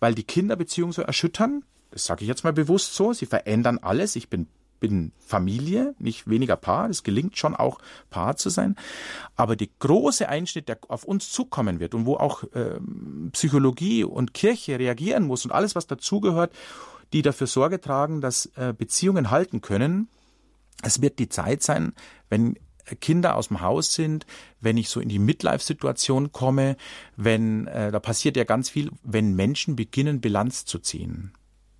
weil die Kinderbeziehung so erschüttern. Das sage ich jetzt mal bewusst so. Sie verändern alles. Ich bin bin Familie, nicht weniger Paar. Es gelingt schon auch Paar zu sein. Aber der große Einschnitt, der auf uns zukommen wird und wo auch äh, Psychologie und Kirche reagieren muss und alles, was dazugehört, die dafür Sorge tragen, dass äh, Beziehungen halten können, es wird die Zeit sein, wenn Kinder aus dem Haus sind, wenn ich so in die Midlife-Situation komme, wenn äh, da passiert ja ganz viel, wenn Menschen beginnen Bilanz zu ziehen.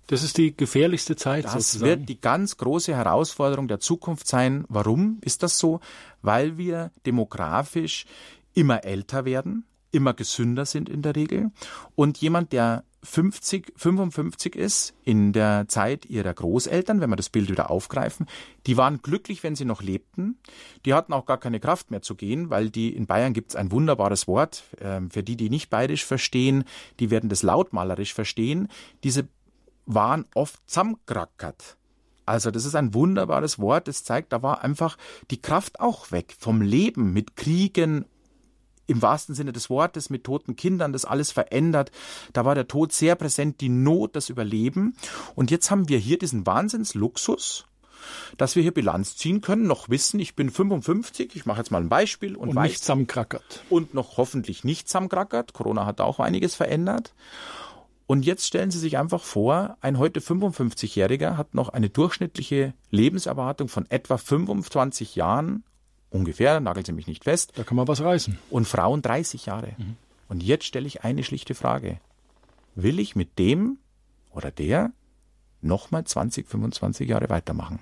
Das ist die gefährlichste Zeit. Das sozusagen. wird die ganz große Herausforderung der Zukunft sein. Warum ist das so? Weil wir demografisch immer älter werden, immer gesünder sind in der Regel. Und jemand, der 50, 55 ist, in der Zeit ihrer Großeltern, wenn wir das Bild wieder aufgreifen, die waren glücklich, wenn sie noch lebten. Die hatten auch gar keine Kraft mehr zu gehen, weil die in Bayern gibt es ein wunderbares Wort, äh, für die, die nicht bayerisch verstehen, die werden das lautmalerisch verstehen. Diese waren oft zusammenkrackert. Also das ist ein wunderbares Wort, das zeigt, da war einfach die Kraft auch weg vom Leben mit Kriegen im wahrsten Sinne des Wortes mit toten Kindern, das alles verändert. Da war der Tod sehr präsent, die Not, das Überleben. Und jetzt haben wir hier diesen Wahnsinnsluxus, dass wir hier Bilanz ziehen können, noch wissen, ich bin 55, ich mache jetzt mal ein Beispiel und, und weiß, nicht zusammenkrackert. Und noch hoffentlich nicht zusammenkrackert. Corona hat auch einiges verändert. Und jetzt stellen Sie sich einfach vor, ein heute 55-Jähriger hat noch eine durchschnittliche Lebenserwartung von etwa 25 Jahren ungefähr, nageln Sie mich nicht fest. Da kann man was reißen. Und Frauen 30 Jahre. Mhm. Und jetzt stelle ich eine schlichte Frage. Will ich mit dem oder der nochmal 20, 25 Jahre weitermachen?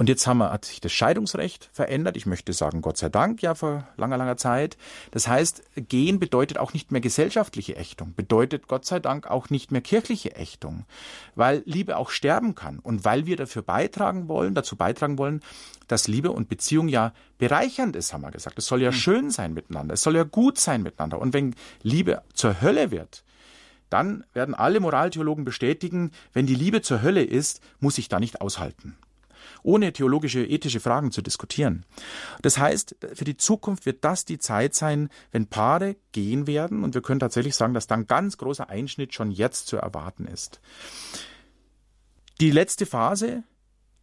Und jetzt haben wir, hat sich das Scheidungsrecht verändert. Ich möchte sagen, Gott sei Dank, ja, vor langer, langer Zeit. Das heißt, gehen bedeutet auch nicht mehr gesellschaftliche Ächtung, bedeutet Gott sei Dank auch nicht mehr kirchliche Ächtung, weil Liebe auch sterben kann und weil wir dafür beitragen wollen, dazu beitragen wollen, dass Liebe und Beziehung ja bereichernd ist, haben wir gesagt. Es soll ja mhm. schön sein miteinander, es soll ja gut sein miteinander. Und wenn Liebe zur Hölle wird, dann werden alle Moraltheologen bestätigen, wenn die Liebe zur Hölle ist, muss ich da nicht aushalten. Ohne theologische, ethische Fragen zu diskutieren. Das heißt, für die Zukunft wird das die Zeit sein, wenn Paare gehen werden und wir können tatsächlich sagen, dass da ein ganz großer Einschnitt schon jetzt zu erwarten ist. Die letzte Phase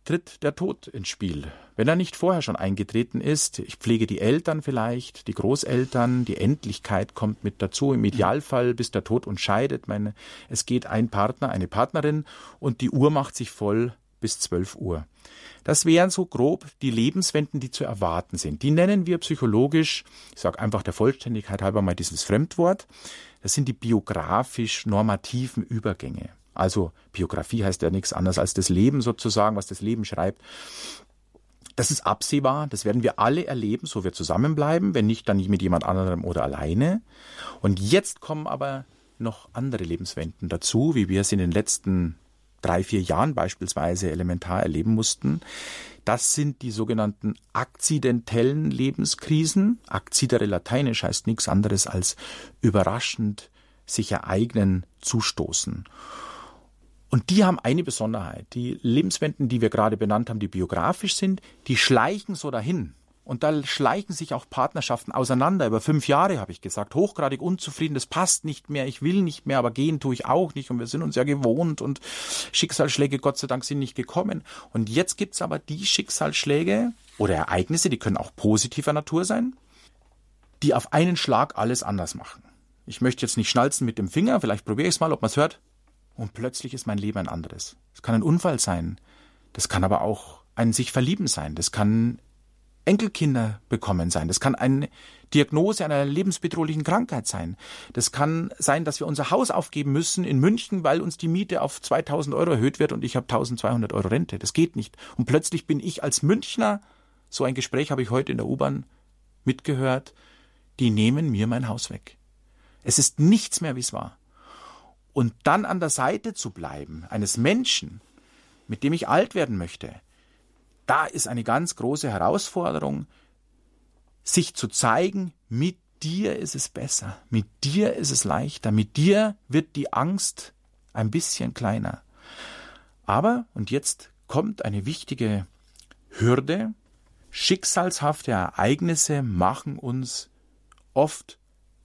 tritt der Tod ins Spiel. Wenn er nicht vorher schon eingetreten ist, ich pflege die Eltern vielleicht, die Großeltern, die Endlichkeit kommt mit dazu, im Idealfall bis der Tod uns scheidet. Meine, es geht ein Partner, eine Partnerin und die Uhr macht sich voll bis 12 Uhr. Das wären so grob die Lebenswenden, die zu erwarten sind. Die nennen wir psychologisch, ich sage einfach der Vollständigkeit halber mal dieses Fremdwort, das sind die biografisch normativen Übergänge. Also Biografie heißt ja nichts anderes als das Leben sozusagen, was das Leben schreibt. Das ist absehbar, das werden wir alle erleben, so wir zusammenbleiben, wenn nicht, dann mit jemand anderem oder alleine. Und jetzt kommen aber noch andere Lebenswenden dazu, wie wir es in den letzten drei, vier Jahren beispielsweise elementar erleben mussten. Das sind die sogenannten akzidentellen Lebenskrisen. Akzidere lateinisch heißt nichts anderes als überraschend sich ereignen, zustoßen. Und die haben eine Besonderheit. Die Lebenswenden, die wir gerade benannt haben, die biografisch sind, die schleichen so dahin. Und da schleichen sich auch Partnerschaften auseinander. Über fünf Jahre habe ich gesagt, hochgradig unzufrieden, das passt nicht mehr, ich will nicht mehr, aber gehen tue ich auch nicht. Und wir sind uns ja gewohnt und Schicksalsschläge, Gott sei Dank, sind nicht gekommen. Und jetzt gibt's aber die Schicksalsschläge oder Ereignisse, die können auch positiver Natur sein, die auf einen Schlag alles anders machen. Ich möchte jetzt nicht schnalzen mit dem Finger, vielleicht probiere ich es mal, ob man es hört und plötzlich ist mein Leben ein anderes. Es kann ein Unfall sein, das kann aber auch ein sich verlieben sein, das kann Enkelkinder bekommen sein, das kann eine Diagnose einer lebensbedrohlichen Krankheit sein, das kann sein, dass wir unser Haus aufgeben müssen in München, weil uns die Miete auf 2000 Euro erhöht wird und ich habe 1200 Euro Rente. Das geht nicht. Und plötzlich bin ich als Münchner, so ein Gespräch habe ich heute in der U-Bahn mitgehört, die nehmen mir mein Haus weg. Es ist nichts mehr, wie es war. Und dann an der Seite zu bleiben, eines Menschen, mit dem ich alt werden möchte, da ist eine ganz große Herausforderung, sich zu zeigen, mit dir ist es besser, mit dir ist es leichter, mit dir wird die Angst ein bisschen kleiner. Aber, und jetzt kommt eine wichtige Hürde, schicksalshafte Ereignisse machen uns oft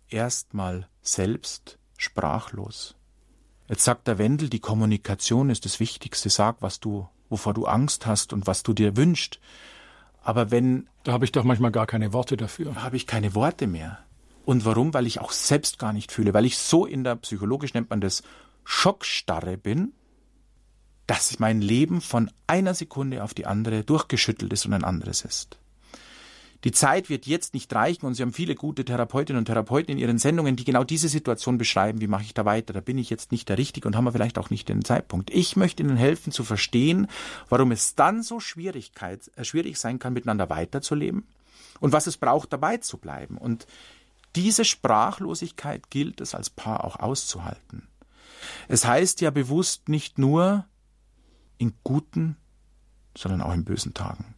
erstmal selbst sprachlos. Jetzt sagt der Wendel, die Kommunikation ist das Wichtigste. Sag, was du, wovor du Angst hast und was du dir wünschst. Aber wenn. Da habe ich doch manchmal gar keine Worte dafür. Habe ich keine Worte mehr. Und warum? Weil ich auch selbst gar nicht fühle, weil ich so in der, psychologisch nennt man das, Schockstarre bin, dass mein Leben von einer Sekunde auf die andere durchgeschüttelt ist und ein anderes ist. Die Zeit wird jetzt nicht reichen und Sie haben viele gute Therapeutinnen und Therapeuten in Ihren Sendungen, die genau diese Situation beschreiben. Wie mache ich da weiter? Da bin ich jetzt nicht der Richtige und haben wir vielleicht auch nicht den Zeitpunkt. Ich möchte Ihnen helfen zu verstehen, warum es dann so Schwierigkeit, äh, schwierig sein kann, miteinander weiterzuleben und was es braucht, dabei zu bleiben. Und diese Sprachlosigkeit gilt es als Paar auch auszuhalten. Es heißt ja bewusst nicht nur in guten, sondern auch in bösen Tagen.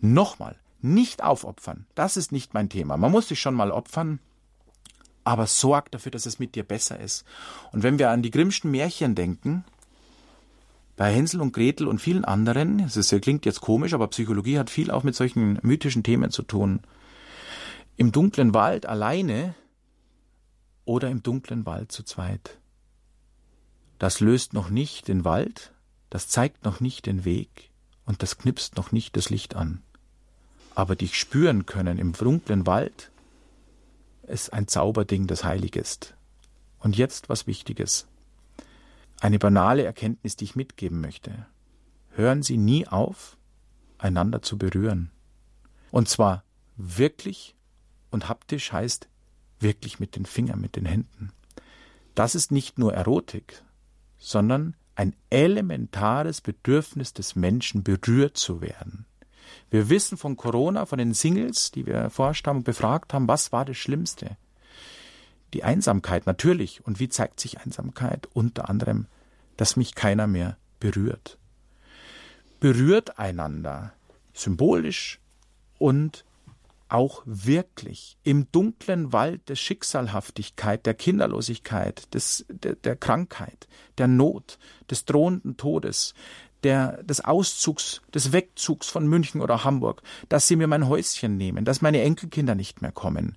Nochmal, nicht aufopfern. Das ist nicht mein Thema. Man muss sich schon mal opfern, aber sorg dafür, dass es mit dir besser ist. Und wenn wir an die Grimmschen Märchen denken, bei Hänsel und Gretel und vielen anderen, das klingt jetzt komisch, aber Psychologie hat viel auch mit solchen mythischen Themen zu tun. Im dunklen Wald alleine oder im dunklen Wald zu zweit. Das löst noch nicht den Wald, das zeigt noch nicht den Weg und das knipst noch nicht das Licht an aber dich spüren können im dunklen Wald, ist ein Zauberding, das heilig ist. Und jetzt was Wichtiges. Eine banale Erkenntnis, die ich mitgeben möchte. Hören Sie nie auf, einander zu berühren. Und zwar wirklich und haptisch heißt wirklich mit den Fingern, mit den Händen. Das ist nicht nur Erotik, sondern ein elementares Bedürfnis des Menschen, berührt zu werden. Wir wissen von Corona, von den Singles, die wir erforscht haben und befragt haben, was war das Schlimmste? Die Einsamkeit natürlich. Und wie zeigt sich Einsamkeit? Unter anderem, dass mich keiner mehr berührt. Berührt einander, symbolisch und auch wirklich im dunklen Wald der Schicksalhaftigkeit, der Kinderlosigkeit, des, der, der Krankheit, der Not, des drohenden Todes, der, des Auszugs, des Wegzugs von München oder Hamburg, dass sie mir mein Häuschen nehmen, dass meine Enkelkinder nicht mehr kommen,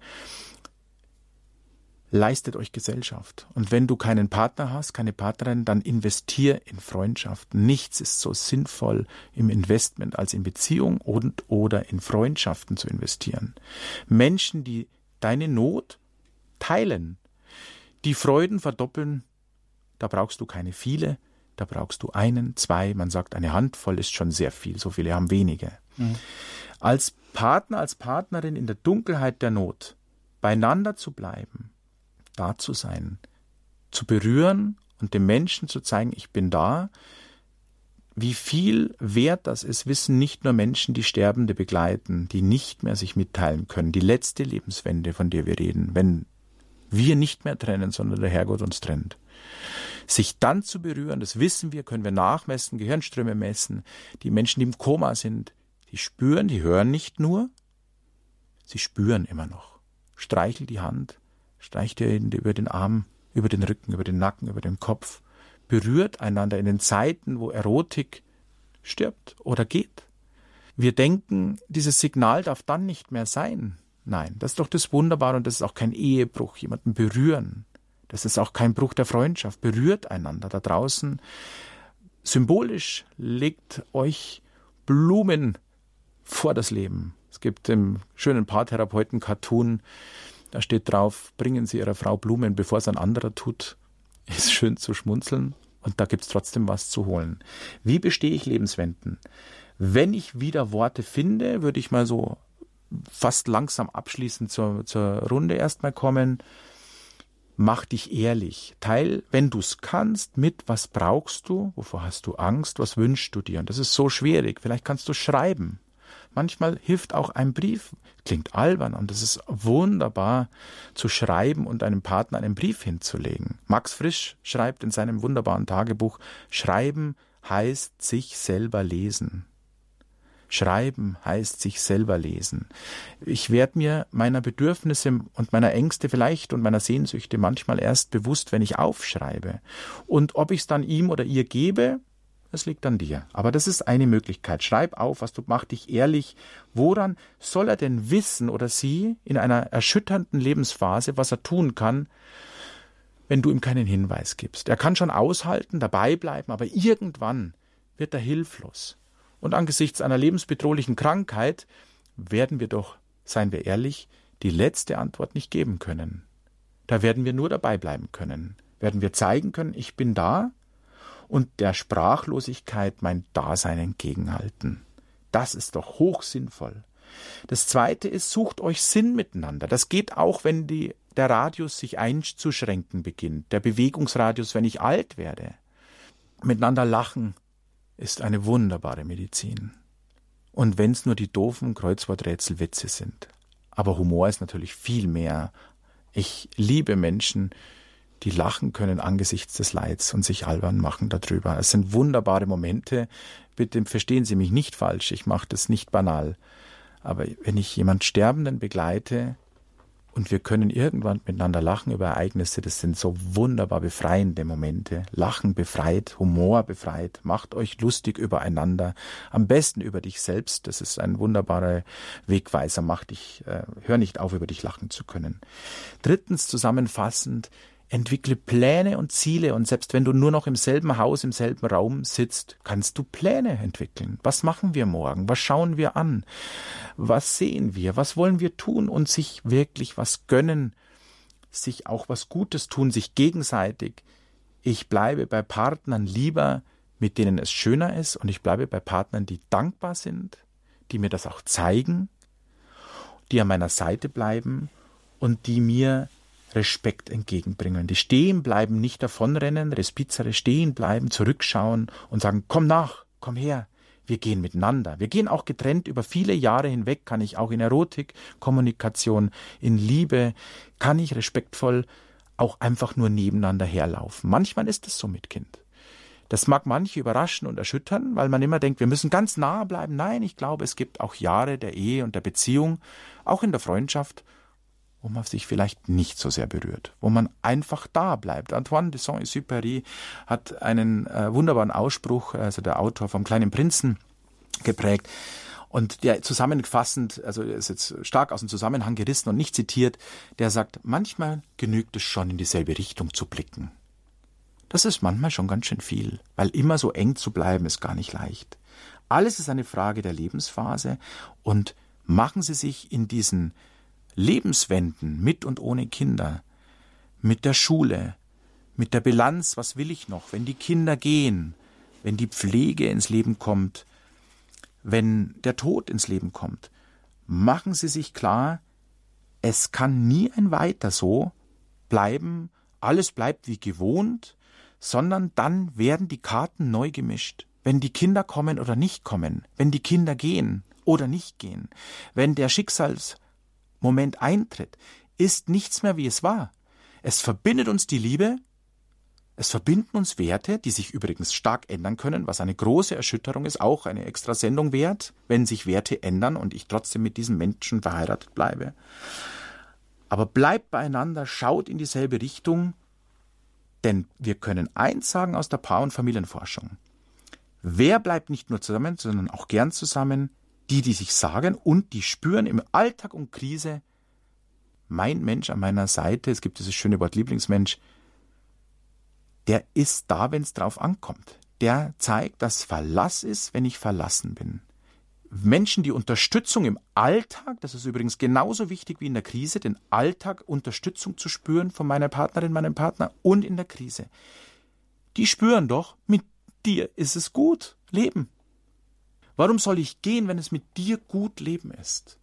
leistet euch Gesellschaft. Und wenn du keinen Partner hast, keine Partnerin, dann investier in Freundschaft. Nichts ist so sinnvoll im Investment als in Beziehung und oder in Freundschaften zu investieren. Menschen, die deine Not teilen, die Freuden verdoppeln, da brauchst du keine viele, da brauchst du einen, zwei, man sagt, eine Handvoll ist schon sehr viel, so viele haben wenige. Mhm. Als Partner, als Partnerin in der Dunkelheit der Not beieinander zu bleiben, da zu sein, zu berühren und dem Menschen zu zeigen, ich bin da. Wie viel wert das ist, wissen nicht nur Menschen, die Sterbende begleiten, die nicht mehr sich mitteilen können. Die letzte Lebenswende, von der wir reden, wenn wir nicht mehr trennen, sondern der Herrgott uns trennt. Sich dann zu berühren, das wissen wir, können wir nachmessen, Gehirnströme messen. Die Menschen, die im Koma sind, die spüren, die hören nicht nur, sie spüren immer noch. Streichel die Hand, streicht ihr über den Arm, über den Rücken, über den Nacken, über den Kopf, berührt einander in den Zeiten, wo Erotik stirbt oder geht. Wir denken, dieses Signal darf dann nicht mehr sein. Nein, das ist doch das Wunderbare und das ist auch kein Ehebruch, jemanden berühren. Das ist auch kein Bruch der Freundschaft. Berührt einander da draußen. Symbolisch legt euch Blumen vor das Leben. Es gibt im schönen Paartherapeuten Cartoon da steht drauf, bringen Sie Ihrer Frau Blumen, bevor es ein anderer tut. Ist schön zu schmunzeln und da gibt's trotzdem was zu holen. Wie bestehe ich Lebenswenden? Wenn ich wieder Worte finde, würde ich mal so fast langsam abschließend zur, zur Runde erstmal kommen. Mach dich ehrlich. Teil, wenn du's kannst, mit, was brauchst du, wovor hast du Angst, was wünschst du dir? Und das ist so schwierig. Vielleicht kannst du schreiben. Manchmal hilft auch ein Brief. Klingt albern und es ist wunderbar zu schreiben und einem Partner einen Brief hinzulegen. Max Frisch schreibt in seinem wunderbaren Tagebuch, Schreiben heißt sich selber lesen. Schreiben heißt sich selber lesen. Ich werde mir meiner Bedürfnisse und meiner Ängste vielleicht und meiner Sehnsüchte manchmal erst bewusst, wenn ich aufschreibe. Und ob ich es dann ihm oder ihr gebe, das liegt an dir. Aber das ist eine Möglichkeit. Schreib auf, was du mach dich ehrlich. Woran soll er denn wissen oder sie in einer erschütternden Lebensphase, was er tun kann, wenn du ihm keinen Hinweis gibst? Er kann schon aushalten, dabei bleiben, aber irgendwann wird er hilflos. Und angesichts einer lebensbedrohlichen Krankheit werden wir doch, seien wir ehrlich, die letzte Antwort nicht geben können. Da werden wir nur dabei bleiben können. Werden wir zeigen können, ich bin da, und der Sprachlosigkeit mein Dasein entgegenhalten. Das ist doch hoch sinnvoll. Das zweite ist, sucht euch Sinn miteinander. Das geht auch, wenn die, der Radius sich einzuschränken beginnt, der Bewegungsradius, wenn ich alt werde. Miteinander lachen ist eine wunderbare Medizin. Und wenn es nur die doofen Kreuzworträtselwitze sind. Aber Humor ist natürlich viel mehr. Ich liebe Menschen, die lachen können angesichts des Leids und sich albern machen darüber. Es sind wunderbare Momente. Bitte verstehen Sie mich nicht falsch, ich mache das nicht banal. Aber wenn ich jemand Sterbenden begleite und wir können irgendwann miteinander lachen über Ereignisse, das sind so wunderbar befreiende Momente. Lachen befreit, Humor befreit, macht euch lustig übereinander, am besten über dich selbst. Das ist ein wunderbarer Wegweiser, mach dich, äh, hör nicht auf, über dich lachen zu können. Drittens zusammenfassend, Entwickle Pläne und Ziele und selbst wenn du nur noch im selben Haus, im selben Raum sitzt, kannst du Pläne entwickeln. Was machen wir morgen? Was schauen wir an? Was sehen wir? Was wollen wir tun und sich wirklich was gönnen? Sich auch was Gutes tun, sich gegenseitig. Ich bleibe bei Partnern lieber, mit denen es schöner ist und ich bleibe bei Partnern, die dankbar sind, die mir das auch zeigen, die an meiner Seite bleiben und die mir Respekt entgegenbringen. Die stehen bleiben, nicht davonrennen, Respizere stehen bleiben, zurückschauen und sagen, komm nach, komm her. Wir gehen miteinander. Wir gehen auch getrennt über viele Jahre hinweg, kann ich auch in Erotik, Kommunikation, in Liebe, kann ich respektvoll auch einfach nur nebeneinander herlaufen. Manchmal ist es so mit Kind Das mag manche überraschen und erschüttern, weil man immer denkt, wir müssen ganz nah bleiben. Nein, ich glaube, es gibt auch Jahre der Ehe und der Beziehung, auch in der Freundschaft, wo man sich vielleicht nicht so sehr berührt, wo man einfach da bleibt. Antoine de Saint-Exupéry hat einen äh, wunderbaren Ausspruch, also der Autor vom Kleinen Prinzen, geprägt. Und der zusammenfassend, also ist jetzt stark aus dem Zusammenhang gerissen und nicht zitiert, der sagt, manchmal genügt es schon in dieselbe Richtung zu blicken. Das ist manchmal schon ganz schön viel, weil immer so eng zu bleiben ist gar nicht leicht. Alles ist eine Frage der Lebensphase und machen Sie sich in diesen Lebenswenden mit und ohne Kinder, mit der Schule, mit der Bilanz, was will ich noch, wenn die Kinder gehen, wenn die Pflege ins Leben kommt, wenn der Tod ins Leben kommt, machen Sie sich klar, es kann nie ein weiter so bleiben, alles bleibt wie gewohnt, sondern dann werden die Karten neu gemischt. Wenn die Kinder kommen oder nicht kommen, wenn die Kinder gehen oder nicht gehen, wenn der Schicksalsmoment eintritt, ist nichts mehr wie es war. Es verbindet uns die Liebe es verbinden uns Werte, die sich übrigens stark ändern können, was eine große Erschütterung ist, auch eine extra Sendung wert, wenn sich Werte ändern und ich trotzdem mit diesem Menschen verheiratet bleibe. Aber bleibt beieinander, schaut in dieselbe Richtung, denn wir können eins sagen aus der Paar- und Familienforschung. Wer bleibt nicht nur zusammen, sondern auch gern zusammen? Die, die sich sagen und die spüren im Alltag und Krise, mein Mensch an meiner Seite, es gibt dieses schöne Wort Lieblingsmensch, der ist da, wenn es drauf ankommt. Der zeigt, dass Verlass ist, wenn ich verlassen bin. Menschen, die Unterstützung im Alltag, das ist übrigens genauso wichtig wie in der Krise, den Alltag Unterstützung zu spüren von meiner Partnerin, meinem Partner und in der Krise. Die spüren doch, mit dir ist es gut, leben. Warum soll ich gehen, wenn es mit dir gut leben ist?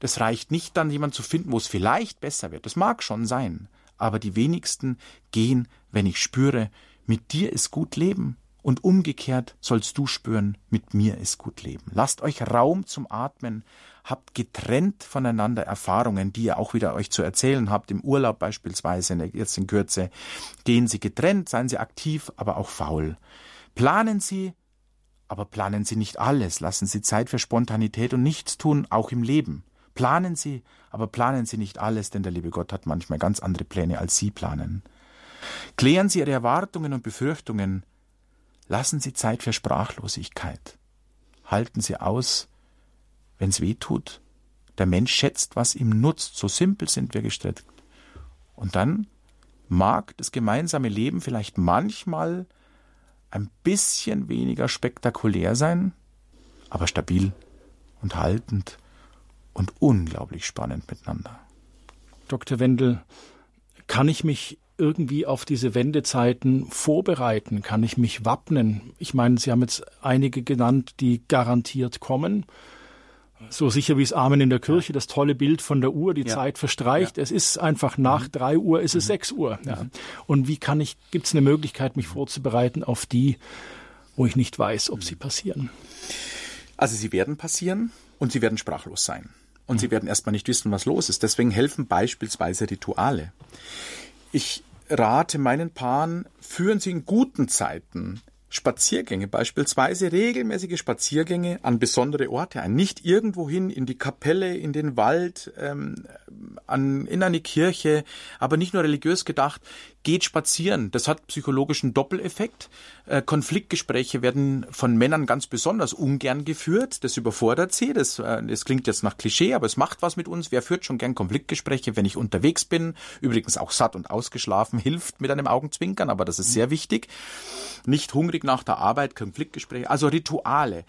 Das reicht nicht dann, jemanden zu finden, wo es vielleicht besser wird. Das mag schon sein aber die wenigsten gehen, wenn ich spüre, mit dir ist gut leben. Und umgekehrt sollst du spüren, mit mir ist gut leben. Lasst euch Raum zum Atmen, habt getrennt voneinander Erfahrungen, die ihr auch wieder euch zu erzählen habt, im Urlaub beispielsweise, jetzt in Kürze. Gehen Sie getrennt, seien Sie aktiv, aber auch faul. Planen Sie, aber planen Sie nicht alles, lassen Sie Zeit für Spontanität und Nichtstun, auch im Leben. Planen Sie, aber planen Sie nicht alles, denn der liebe Gott hat manchmal ganz andere Pläne, als Sie planen. Klären Sie Ihre Erwartungen und Befürchtungen. Lassen Sie Zeit für Sprachlosigkeit. Halten Sie aus, wenn's weh tut. Der Mensch schätzt, was ihm nutzt. So simpel sind wir gestrickt. Und dann mag das gemeinsame Leben vielleicht manchmal ein bisschen weniger spektakulär sein, aber stabil und haltend und unglaublich spannend miteinander. Dr. Wendel, kann ich mich irgendwie auf diese Wendezeiten vorbereiten? Kann ich mich wappnen? Ich meine, Sie haben jetzt einige genannt, die garantiert kommen. So sicher wie es Amen in der Kirche, das tolle Bild von der Uhr, die ja. Zeit verstreicht. Ja. Es ist einfach nach mhm. drei Uhr, ist es mhm. sechs Uhr. Ja. Mhm. Und wie kann ich, gibt es eine Möglichkeit, mich vorzubereiten auf die, wo ich nicht weiß, ob sie passieren? Also sie werden passieren und sie werden sprachlos sein und sie werden erstmal nicht wissen, was los ist. Deswegen helfen beispielsweise Rituale. Ich rate meinen Paaren, führen Sie in guten Zeiten Spaziergänge, beispielsweise regelmäßige Spaziergänge an besondere Orte ein. Nicht irgendwohin in die Kapelle, in den Wald, ähm, an, in eine Kirche, aber nicht nur religiös gedacht. Geht spazieren. Das hat psychologischen Doppeleffekt. Äh, Konfliktgespräche werden von Männern ganz besonders ungern geführt. Das überfordert sie. Das, äh, das klingt jetzt nach Klischee, aber es macht was mit uns. Wer führt schon gern Konfliktgespräche, wenn ich unterwegs bin? Übrigens auch satt und ausgeschlafen hilft mit einem Augenzwinkern, aber das ist sehr wichtig. Nicht hungrig nach der Arbeit, Konfliktgespräche, also Rituale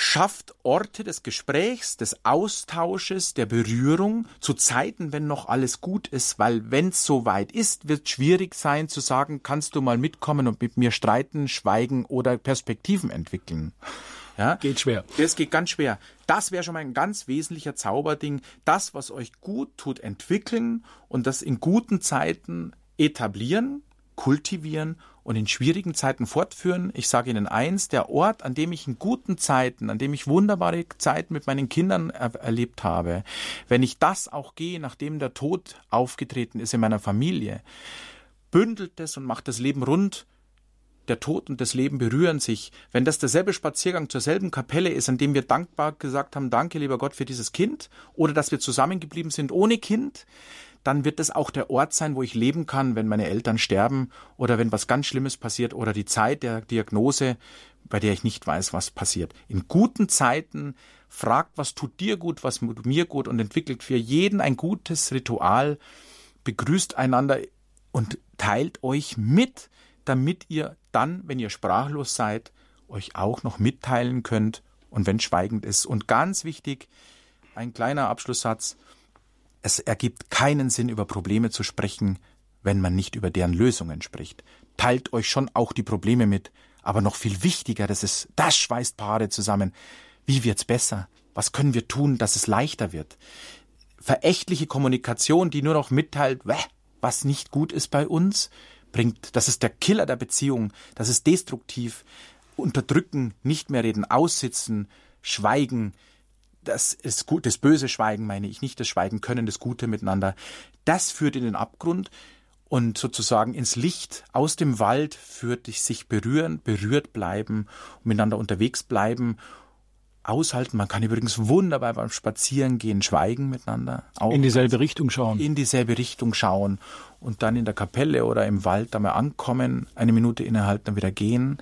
schafft Orte des Gesprächs, des Austausches, der Berührung zu Zeiten, wenn noch alles gut ist, weil wenn es soweit ist, wird schwierig sein zu sagen, kannst du mal mitkommen und mit mir streiten, schweigen oder Perspektiven entwickeln. Ja? Geht schwer. Das geht ganz schwer. Das wäre schon mal ein ganz wesentlicher Zauberding. Das, was euch gut tut, entwickeln und das in guten Zeiten etablieren, kultivieren und in schwierigen Zeiten fortführen. Ich sage Ihnen eins, der Ort, an dem ich in guten Zeiten, an dem ich wunderbare Zeiten mit meinen Kindern er erlebt habe, wenn ich das auch gehe, nachdem der Tod aufgetreten ist in meiner Familie, bündelt es und macht das Leben rund, der Tod und das Leben berühren sich. Wenn das derselbe Spaziergang zur selben Kapelle ist, an dem wir dankbar gesagt haben, danke lieber Gott für dieses Kind, oder dass wir zusammengeblieben sind ohne Kind, dann wird es auch der Ort sein, wo ich leben kann, wenn meine Eltern sterben oder wenn was ganz Schlimmes passiert oder die Zeit der Diagnose, bei der ich nicht weiß, was passiert. In guten Zeiten fragt, was tut dir gut, was tut mir gut und entwickelt für jeden ein gutes Ritual, begrüßt einander und teilt euch mit, damit ihr dann, wenn ihr sprachlos seid, euch auch noch mitteilen könnt und wenn schweigend ist. Und ganz wichtig, ein kleiner Abschlusssatz, es ergibt keinen Sinn, über Probleme zu sprechen, wenn man nicht über deren Lösungen spricht. Teilt euch schon auch die Probleme mit, aber noch viel wichtiger, das ist, das schweißt Paare zusammen. Wie wird's besser? Was können wir tun, dass es leichter wird? Verächtliche Kommunikation, die nur noch mitteilt, was nicht gut ist bei uns, bringt, das ist der Killer der Beziehung, das ist destruktiv. Unterdrücken, nicht mehr reden, aussitzen, schweigen, das ist gut, das böse Schweigen meine ich, nicht das Schweigen können, das Gute miteinander. Das führt in den Abgrund und sozusagen ins Licht aus dem Wald führt dich sich berühren, berührt bleiben, miteinander unterwegs bleiben, aushalten. Man kann übrigens wunderbar beim Spazierengehen schweigen miteinander. Auch in dieselbe Richtung schauen. In dieselbe Richtung schauen und dann in der Kapelle oder im Wald einmal ankommen, eine Minute innehalten, dann wieder gehen.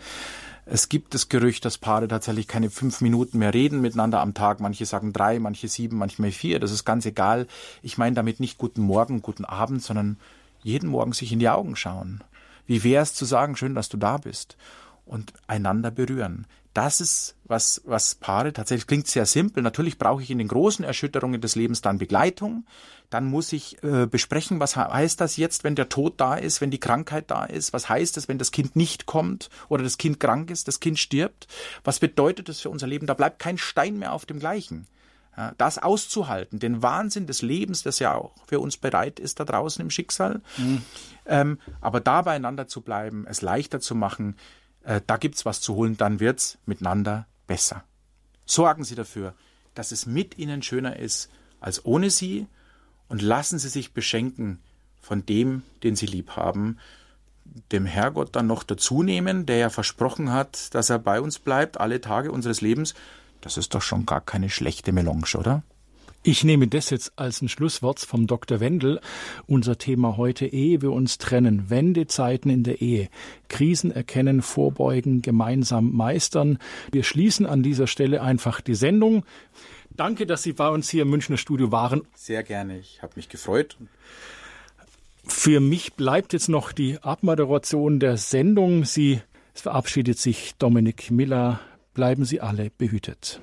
Es gibt das Gerücht, dass Paare tatsächlich keine fünf Minuten mehr reden miteinander am Tag. Manche sagen drei, manche sieben, manchmal vier. Das ist ganz egal. Ich meine damit nicht guten Morgen, guten Abend, sondern jeden Morgen sich in die Augen schauen. Wie wäre es zu sagen, schön, dass du da bist und einander berühren das ist, was, was Paare tatsächlich klingt sehr simpel. Natürlich brauche ich in den großen Erschütterungen des Lebens dann Begleitung. Dann muss ich äh, besprechen, was heißt das jetzt, wenn der Tod da ist, wenn die Krankheit da ist? Was heißt es, wenn das Kind nicht kommt oder das Kind krank ist, das Kind stirbt? Was bedeutet das für unser Leben? Da bleibt kein Stein mehr auf dem gleichen. Ja, das auszuhalten, den Wahnsinn des Lebens, das ja auch für uns bereit ist da draußen im Schicksal, mhm. ähm, aber da beieinander zu bleiben, es leichter zu machen, äh, da gibt's was zu holen, dann wird's miteinander besser. Sorgen Sie dafür, dass es mit Ihnen schöner ist als ohne Sie und lassen Sie sich beschenken von dem, den Sie lieb haben, dem Herrgott dann noch dazu nehmen, der ja versprochen hat, dass er bei uns bleibt alle Tage unseres Lebens. Das ist doch schon gar keine schlechte Melange, oder? Ich nehme das jetzt als ein Schlusswort vom Dr. Wendel. Unser Thema heute Ehe wir uns trennen. Wendezeiten in der Ehe. Krisen erkennen, vorbeugen, gemeinsam meistern. Wir schließen an dieser Stelle einfach die Sendung. Danke, dass Sie bei uns hier im Münchner Studio waren. Sehr gerne. Ich habe mich gefreut. Für mich bleibt jetzt noch die Abmoderation der Sendung. Sie es verabschiedet sich Dominik Miller. Bleiben Sie alle behütet.